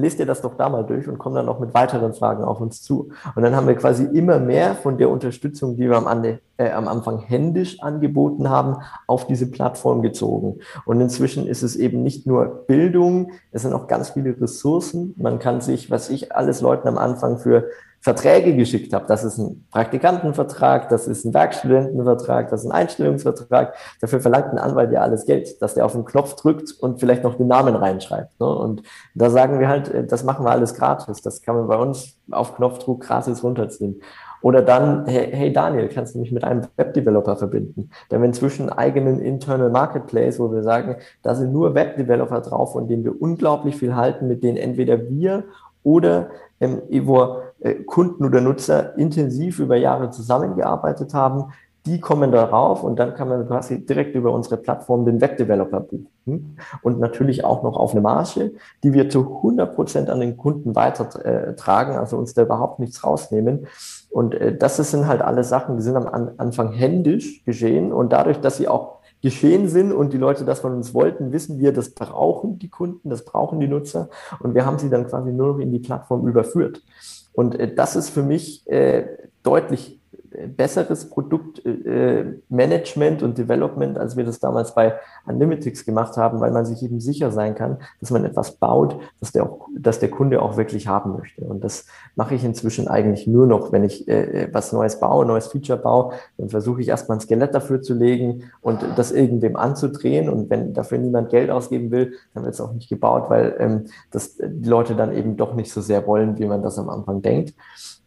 lest ihr das doch da mal durch und komm dann noch mit weiteren Fragen auf uns zu. Und dann haben wir quasi immer mehr von der Unterstützung, die wir am, Ande, äh, am Anfang händisch angeboten haben, auf diese Plattform gezogen. Und inzwischen ist es eben nicht nur Bildung, es sind auch ganz viele Ressourcen. Man kann sich, was ich alles Leuten am Anfang für Verträge geschickt habe. Das ist ein Praktikantenvertrag, das ist ein Werkstudentenvertrag, das ist ein Einstellungsvertrag. Dafür verlangt ein Anwalt ja alles Geld, dass der auf den Knopf drückt und vielleicht noch den Namen reinschreibt. Ne? Und da sagen wir halt, äh, das machen wir alles gratis. Das kann man bei uns auf Knopfdruck gratis runterziehen. Oder dann, hey, hey Daniel, kannst du mich mit einem Webdeveloper verbinden? Da haben wir inzwischen einen eigenen Internal Marketplace, wo wir sagen, da sind nur Webdeveloper drauf, von denen wir unglaublich viel halten, mit denen entweder wir oder ähm, äh, Kunden oder Nutzer intensiv über Jahre zusammengearbeitet haben, die kommen darauf und dann kann man quasi direkt über unsere Plattform den Webdeveloper buchen und natürlich auch noch auf eine Marge, die wir zu 100 Prozent an den Kunden weitertragen, also uns da überhaupt nichts rausnehmen. Und äh, das sind halt alle Sachen, die sind am Anfang händisch geschehen und dadurch, dass sie auch geschehen sind und die Leute das von uns wollten, wissen wir, das brauchen die Kunden, das brauchen die Nutzer und wir haben sie dann quasi nur noch in die Plattform überführt. Und äh, das ist für mich äh, deutlich besseres Produktmanagement äh, und Development, als wir das damals bei Unlimitix gemacht haben, weil man sich eben sicher sein kann, dass man etwas baut, dass der, auch, dass der Kunde auch wirklich haben möchte. Und das mache ich inzwischen eigentlich nur noch, wenn ich äh, was Neues baue, neues Feature baue, dann versuche ich erstmal ein Skelett dafür zu legen und das irgendwem anzudrehen. Und wenn dafür niemand Geld ausgeben will, dann wird es auch nicht gebaut, weil ähm, das die Leute dann eben doch nicht so sehr wollen, wie man das am Anfang denkt.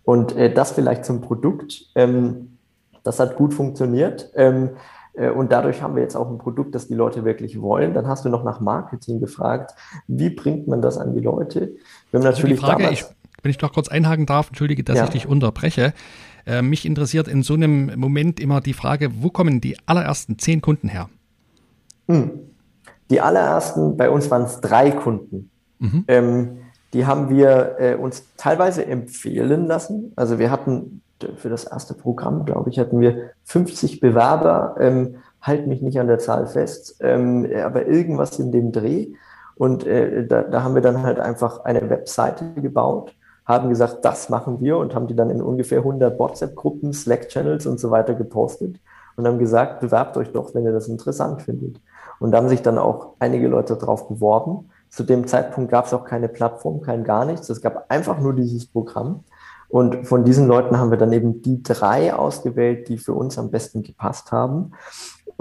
Und äh, das vielleicht zum Produkt. Ähm, das hat gut funktioniert. Ähm, äh, und dadurch haben wir jetzt auch ein Produkt, das die Leute wirklich wollen. Dann hast du noch nach Marketing gefragt. Wie bringt man das an die Leute? Wir haben natürlich also Frage, ich, wenn ich doch kurz einhaken darf, entschuldige, dass ja. ich dich unterbreche. Äh, mich interessiert in so einem Moment immer die Frage, wo kommen die allerersten zehn Kunden her? Hm. Die allerersten, bei uns waren es drei Kunden. Mhm. Ähm, die haben wir äh, uns teilweise empfehlen lassen. Also wir hatten für das erste Programm, glaube ich, hatten wir 50 Bewerber. Ähm, halt mich nicht an der Zahl fest, ähm, aber irgendwas in dem Dreh. Und äh, da, da haben wir dann halt einfach eine Webseite gebaut, haben gesagt, das machen wir und haben die dann in ungefähr 100 WhatsApp-Gruppen, Slack-Channels und so weiter gepostet und haben gesagt, bewerbt euch doch, wenn ihr das interessant findet. Und da haben sich dann auch einige Leute drauf beworben. Zu dem Zeitpunkt gab es auch keine Plattform, kein gar nichts. Es gab einfach nur dieses Programm. Und von diesen Leuten haben wir dann eben die drei ausgewählt, die für uns am besten gepasst haben.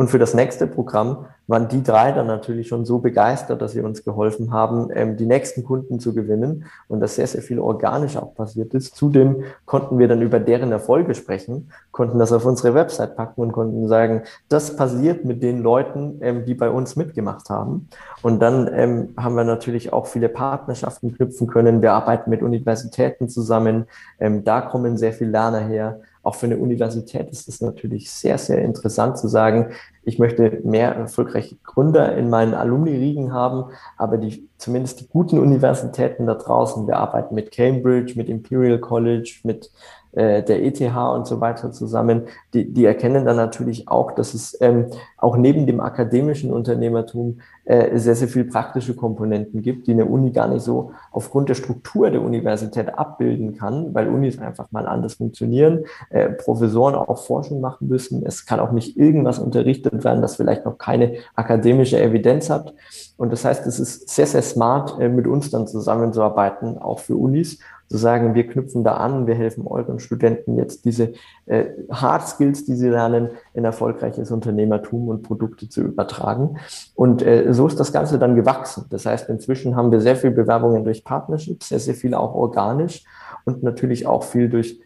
Und für das nächste Programm waren die drei dann natürlich schon so begeistert, dass sie uns geholfen haben, ähm, die nächsten Kunden zu gewinnen und dass sehr, sehr viel organisch auch passiert ist. Zudem konnten wir dann über deren Erfolge sprechen, konnten das auf unsere Website packen und konnten sagen, das passiert mit den Leuten, ähm, die bei uns mitgemacht haben. Und dann ähm, haben wir natürlich auch viele Partnerschaften knüpfen können. Wir arbeiten mit Universitäten zusammen. Ähm, da kommen sehr viele Lerner her auch für eine Universität ist es natürlich sehr, sehr interessant zu sagen, ich möchte mehr erfolgreiche Gründer in meinen Alumni-Riegen haben, aber die, zumindest die guten Universitäten da draußen, wir arbeiten mit Cambridge, mit Imperial College, mit äh, der ETH und so weiter zusammen, die, die erkennen dann natürlich auch, dass es ähm, auch neben dem akademischen Unternehmertum äh, sehr, sehr viel praktische Komponenten gibt, die eine Uni gar nicht so aufgrund der Struktur der Universität abbilden kann, weil Unis einfach mal anders funktionieren, äh, Professoren auch Forschung machen müssen. Es kann auch nicht irgendwas unterrichtet werden, das vielleicht noch keine akademische Evidenz hat. Und das heißt, es ist sehr, sehr smart, äh, mit uns dann zusammenzuarbeiten, auch für Unis zu sagen, wir knüpfen da an, wir helfen euren Studenten jetzt diese äh, Hard Skills, die sie lernen, in erfolgreiches Unternehmertum und Produkte zu übertragen. Und äh, so ist das Ganze dann gewachsen. Das heißt, inzwischen haben wir sehr viel Bewerbungen durch Partnerships, sehr, sehr viel auch organisch und natürlich auch viel durch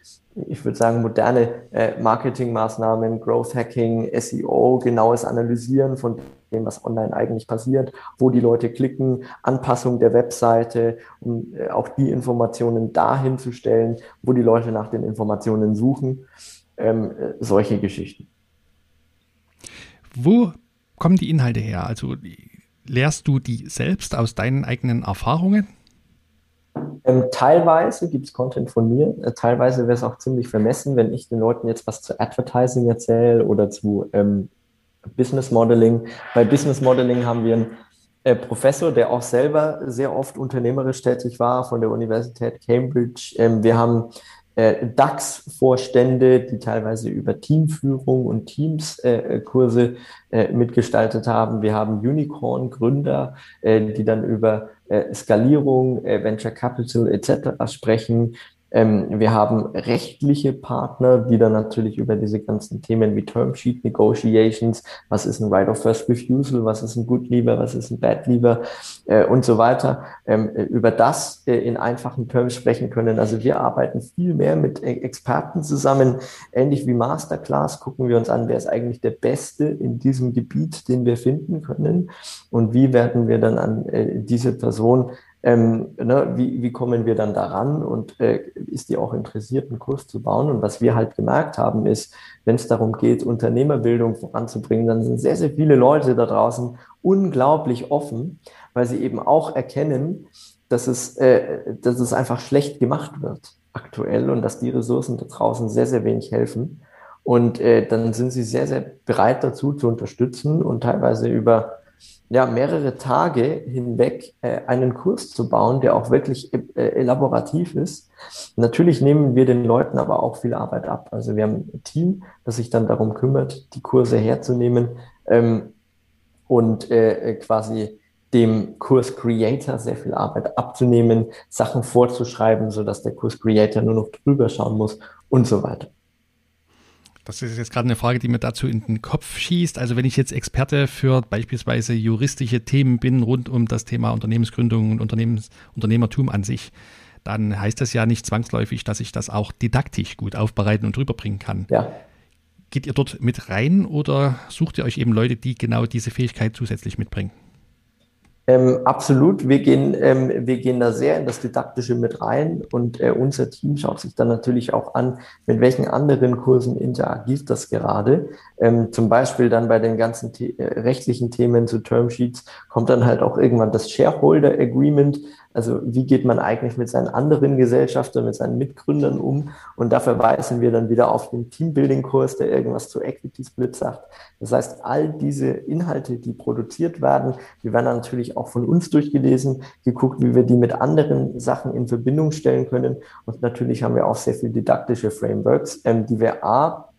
ich würde sagen, moderne äh, Marketingmaßnahmen, Growth Hacking, SEO, genaues Analysieren von dem, was online eigentlich passiert, wo die Leute klicken, Anpassung der Webseite, um äh, auch die Informationen dahin zu stellen, wo die Leute nach den Informationen suchen, ähm, äh, solche Geschichten. Wo kommen die Inhalte her? Also lehrst du die selbst aus deinen eigenen Erfahrungen? Ähm, teilweise gibt es Content von mir, äh, teilweise wäre es auch ziemlich vermessen, wenn ich den Leuten jetzt was zu Advertising erzähle oder zu ähm, Business Modeling. Bei Business Modeling haben wir einen äh, Professor, der auch selber sehr oft unternehmerisch tätig war von der Universität Cambridge. Ähm, wir haben äh, DAX-Vorstände, die teilweise über Teamführung und Teams-Kurse äh, äh, mitgestaltet haben. Wir haben Unicorn-Gründer, äh, die dann über äh, Skalierung, äh, Venture Capital etc. sprechen. Ähm, wir haben rechtliche Partner, die dann natürlich über diese ganzen Themen wie Termsheet Negotiations, was ist ein Right of First Refusal, was ist ein Good Lever, was ist ein Bad Lever äh, und so weiter, ähm, über das äh, in einfachen Terms sprechen können. Also wir arbeiten viel mehr mit äh, Experten zusammen, ähnlich wie Masterclass gucken wir uns an, wer ist eigentlich der Beste in diesem Gebiet, den wir finden können und wie werden wir dann an äh, diese Person ähm, ne, wie, wie kommen wir dann daran und äh, ist die auch interessiert, einen Kurs zu bauen? Und was wir halt gemerkt haben, ist, wenn es darum geht, Unternehmerbildung voranzubringen, dann sind sehr, sehr viele Leute da draußen unglaublich offen, weil sie eben auch erkennen, dass es, äh, dass es einfach schlecht gemacht wird aktuell und dass die Ressourcen da draußen sehr, sehr wenig helfen. Und äh, dann sind sie sehr, sehr bereit dazu zu unterstützen und teilweise über ja, mehrere Tage hinweg äh, einen Kurs zu bauen, der auch wirklich äh, elaborativ ist. Natürlich nehmen wir den Leuten aber auch viel Arbeit ab. Also wir haben ein Team, das sich dann darum kümmert, die Kurse herzunehmen ähm, und äh, quasi dem Kurs Creator sehr viel Arbeit abzunehmen, Sachen vorzuschreiben, so dass der Kurs Creator nur noch drüber schauen muss und so weiter. Das ist jetzt gerade eine Frage, die mir dazu in den Kopf schießt. Also wenn ich jetzt Experte für beispielsweise juristische Themen bin rund um das Thema Unternehmensgründung und Unternehmens Unternehmertum an sich, dann heißt das ja nicht zwangsläufig, dass ich das auch didaktisch gut aufbereiten und rüberbringen kann. Ja. Geht ihr dort mit rein oder sucht ihr euch eben Leute, die genau diese Fähigkeit zusätzlich mitbringen? Ähm, absolut. Wir gehen, ähm, wir gehen da sehr in das Didaktische mit rein und äh, unser Team schaut sich dann natürlich auch an, mit welchen anderen Kursen interagiert das gerade. Ähm, zum Beispiel dann bei den ganzen The äh, rechtlichen Themen zu Termsheets kommt dann halt auch irgendwann das Shareholder Agreement, also wie geht man eigentlich mit seinen anderen Gesellschaftern, mit seinen Mitgründern um? Und da verweisen wir dann wieder auf den Teambuilding-Kurs, der irgendwas zu Equity Split sagt. Das heißt, all diese Inhalte, die produziert werden, die werden natürlich auch von uns durchgelesen, geguckt, wie wir die mit anderen Sachen in Verbindung stellen können. Und natürlich haben wir auch sehr viel didaktische Frameworks, ähm, die wir A,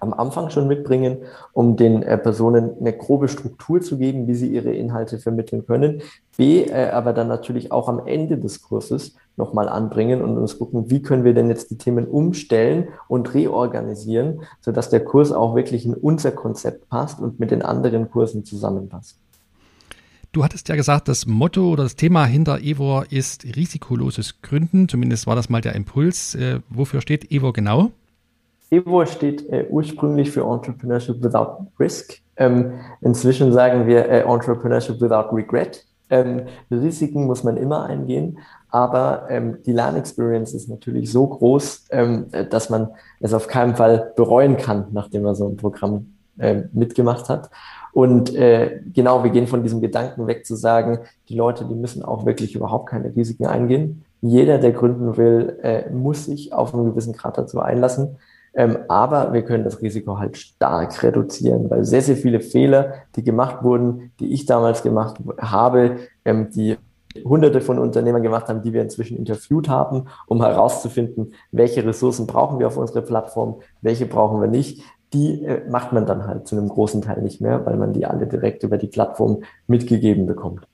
am Anfang schon mitbringen, um den äh, Personen eine grobe Struktur zu geben, wie sie ihre Inhalte vermitteln können. B, äh, aber dann natürlich auch am Ende des Kurses nochmal anbringen und uns gucken, wie können wir denn jetzt die Themen umstellen und reorganisieren, sodass der Kurs auch wirklich in unser Konzept passt und mit den anderen Kursen zusammenpasst. Du hattest ja gesagt, das Motto oder das Thema hinter Evo ist risikoloses Gründen. Zumindest war das mal der Impuls. Äh, wofür steht Evo genau? EVO steht äh, ursprünglich für Entrepreneurship Without Risk. Ähm, inzwischen sagen wir äh, Entrepreneurship Without Regret. Ähm, Risiken muss man immer eingehen, aber ähm, die Lernexperience ist natürlich so groß, ähm, dass man es auf keinen Fall bereuen kann, nachdem man so ein Programm äh, mitgemacht hat. Und äh, genau, wir gehen von diesem Gedanken weg zu sagen, die Leute, die müssen auch wirklich überhaupt keine Risiken eingehen. Jeder, der gründen will, äh, muss sich auf einen gewissen Grad dazu einlassen. Ähm, aber wir können das Risiko halt stark reduzieren, weil sehr, sehr viele Fehler, die gemacht wurden, die ich damals gemacht habe, ähm, die hunderte von Unternehmern gemacht haben, die wir inzwischen interviewt haben, um herauszufinden, welche Ressourcen brauchen wir auf unsere Plattform, welche brauchen wir nicht. Die äh, macht man dann halt zu einem großen Teil nicht mehr, weil man die alle direkt über die Plattform mitgegeben bekommt.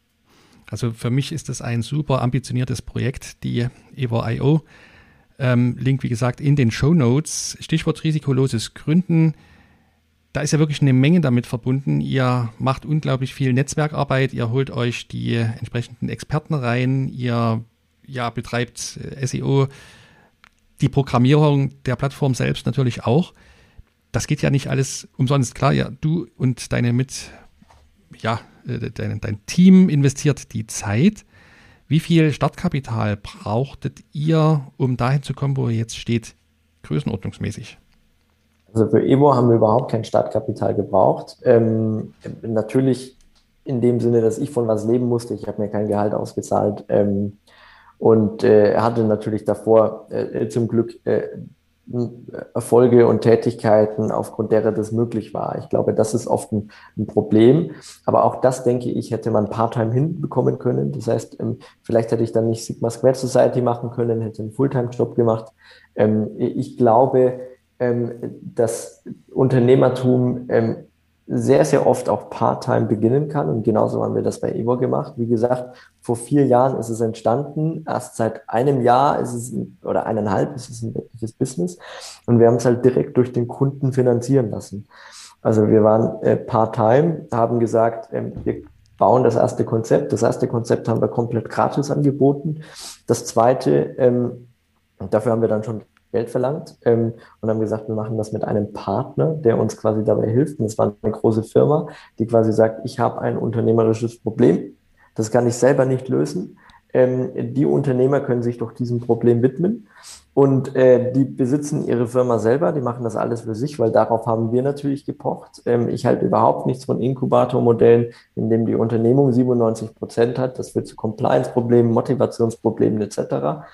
Also für mich ist das ein super ambitioniertes Projekt, die Evo.io. Ähm, Link, wie gesagt, in den Show Notes. Stichwort risikoloses Gründen. Da ist ja wirklich eine Menge damit verbunden. Ihr macht unglaublich viel Netzwerkarbeit, ihr holt euch die entsprechenden Experten rein, ihr ja, betreibt äh, SEO, die Programmierung der Plattform selbst natürlich auch. Das geht ja nicht alles umsonst. Klar, ja, du und deine mit, ja, äh, dein, dein Team investiert die Zeit. Wie viel Startkapital brauchtet ihr, um dahin zu kommen, wo ihr jetzt steht, größenordnungsmäßig? Also für Evo haben wir überhaupt kein Startkapital gebraucht. Ähm, natürlich in dem Sinne, dass ich von was leben musste. Ich habe mir kein Gehalt ausgezahlt ähm, und äh, hatte natürlich davor äh, zum Glück äh, Erfolge und Tätigkeiten, aufgrund derer das möglich war. Ich glaube, das ist oft ein, ein Problem. Aber auch das, denke ich, hätte man part-time hinbekommen können. Das heißt, ähm, vielleicht hätte ich dann nicht Sigma Square Society machen können, hätte einen Fulltime-Job gemacht. Ähm, ich glaube, ähm, dass Unternehmertum sehr, sehr oft auch Part-Time beginnen kann. Und genauso haben wir das bei Evo gemacht. Wie gesagt, vor vier Jahren ist es entstanden. Erst seit einem Jahr ist es, oder eineinhalb ist es ein wirkliches Business. Und wir haben es halt direkt durch den Kunden finanzieren lassen. Also wir waren äh, Part-Time, haben gesagt, ähm, wir bauen das erste Konzept. Das erste Konzept haben wir komplett gratis angeboten. Das zweite, ähm, dafür haben wir dann schon Geld verlangt ähm, und haben gesagt, wir machen das mit einem Partner, der uns quasi dabei hilft. Und das war eine große Firma, die quasi sagt, ich habe ein unternehmerisches Problem, das kann ich selber nicht lösen. Ähm, die Unternehmer können sich doch diesem Problem widmen. Und äh, die besitzen ihre Firma selber, die machen das alles für sich, weil darauf haben wir natürlich gepocht. Ähm, ich halte überhaupt nichts von Inkubatormodellen, in dem die Unternehmung 97 Prozent hat. Das führt zu Compliance-Problemen, Motivationsproblemen etc.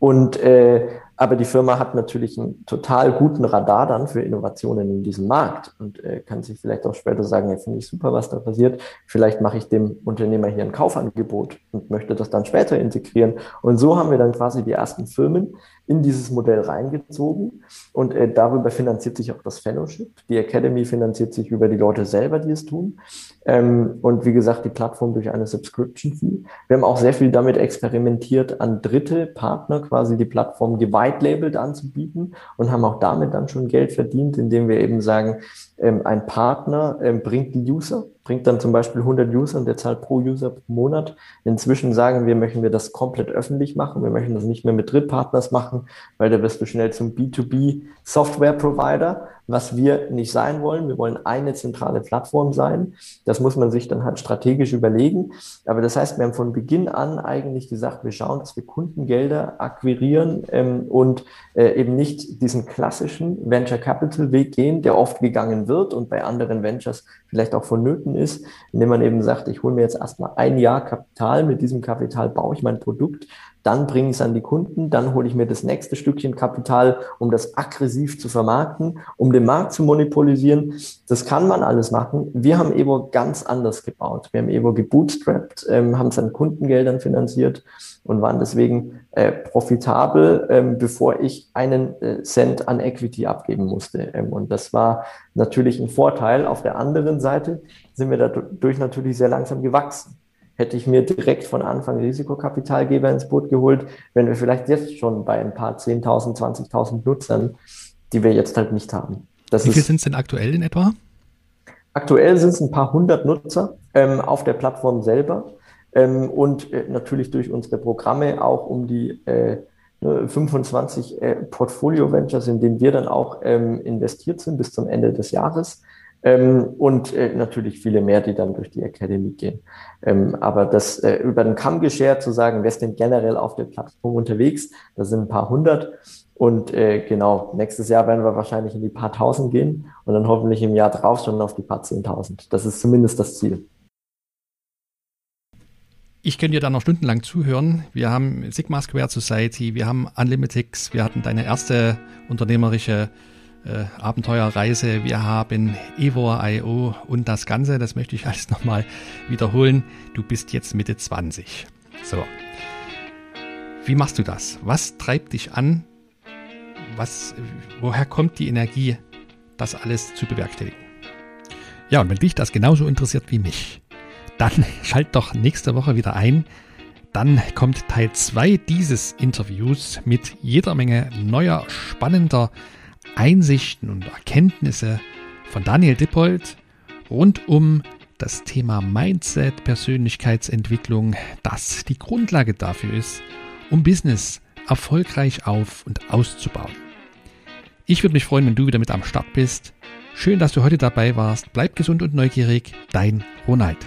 Und äh, aber die Firma hat natürlich einen total guten Radar dann für Innovationen in diesem Markt und äh, kann sich vielleicht auch später sagen, ja, finde ich super, was da passiert. Vielleicht mache ich dem Unternehmer hier ein Kaufangebot und möchte das dann später integrieren. Und so haben wir dann quasi die ersten Firmen in dieses Modell reingezogen und äh, darüber finanziert sich auch das Fellowship. Die Academy finanziert sich über die Leute selber, die es tun. Ähm, und wie gesagt, die Plattform durch eine Subscription Fee. Wir haben auch sehr viel damit experimentiert, an dritte Partner quasi die Plattform geweitlabelt anzubieten und haben auch damit dann schon Geld verdient, indem wir eben sagen, ähm, ein Partner ähm, bringt die User bringt dann zum Beispiel 100 User und der zahlt pro User pro Monat. Inzwischen sagen wir, möchten wir das komplett öffentlich machen. Wir möchten das nicht mehr mit Drittpartners machen, weil da wirst du schnell zum B2B Software Provider was wir nicht sein wollen. Wir wollen eine zentrale Plattform sein. Das muss man sich dann halt strategisch überlegen. Aber das heißt, wir haben von Beginn an eigentlich gesagt, wir schauen, dass wir Kundengelder akquirieren ähm, und äh, eben nicht diesen klassischen Venture Capital Weg gehen, der oft gegangen wird und bei anderen Ventures vielleicht auch vonnöten ist, indem man eben sagt, ich hole mir jetzt erstmal ein Jahr Kapital, mit diesem Kapital baue ich mein Produkt, dann bringe ich es an die Kunden, dann hole ich mir das nächste Stückchen Kapital, um das aggressiv zu vermarkten, um den Markt zu monopolisieren. Das kann man alles machen. Wir haben Evo ganz anders gebaut. Wir haben Evo gebootstrapped, ähm, haben es an Kundengeldern finanziert und waren deswegen äh, profitabel, ähm, bevor ich einen äh, Cent an Equity abgeben musste. Ähm, und das war natürlich ein Vorteil. Auf der anderen Seite sind wir dadurch natürlich sehr langsam gewachsen hätte ich mir direkt von Anfang Risikokapitalgeber ins Boot geholt, wenn wir vielleicht jetzt schon bei ein paar 10.000, 20.000 Nutzern, die wir jetzt halt nicht haben. Das Wie viel sind es denn aktuell in etwa? Aktuell sind es ein paar hundert Nutzer ähm, auf der Plattform selber ähm, und äh, natürlich durch unsere Programme auch um die äh, 25 ne, äh, Portfolio-Ventures, in denen wir dann auch ähm, investiert sind bis zum Ende des Jahres. Ähm, und äh, natürlich viele mehr, die dann durch die Academy gehen. Ähm, aber das äh, über den Kamm geschert zu sagen, wer ist denn generell auf der Plattform unterwegs, da sind ein paar hundert. Und äh, genau, nächstes Jahr werden wir wahrscheinlich in die paar tausend gehen und dann hoffentlich im Jahr drauf schon auf die paar zehntausend. Das ist zumindest das Ziel. Ich könnte dir da noch stundenlang zuhören. Wir haben Sigma Square Society, wir haben Unlimitix, wir hatten deine erste unternehmerische äh, Abenteuerreise, wir haben Evo.io und das Ganze, das möchte ich alles nochmal wiederholen. Du bist jetzt Mitte 20. So. Wie machst du das? Was treibt dich an? Was, woher kommt die Energie, das alles zu bewerkstelligen? Ja, und wenn dich das genauso interessiert wie mich, dann schalt doch nächste Woche wieder ein. Dann kommt Teil 2 dieses Interviews mit jeder Menge neuer, spannender Einsichten und Erkenntnisse von Daniel Dippold rund um das Thema Mindset, Persönlichkeitsentwicklung, das die Grundlage dafür ist, um Business erfolgreich auf und auszubauen. Ich würde mich freuen, wenn du wieder mit am Start bist. Schön, dass du heute dabei warst. Bleib gesund und neugierig. Dein Ronald.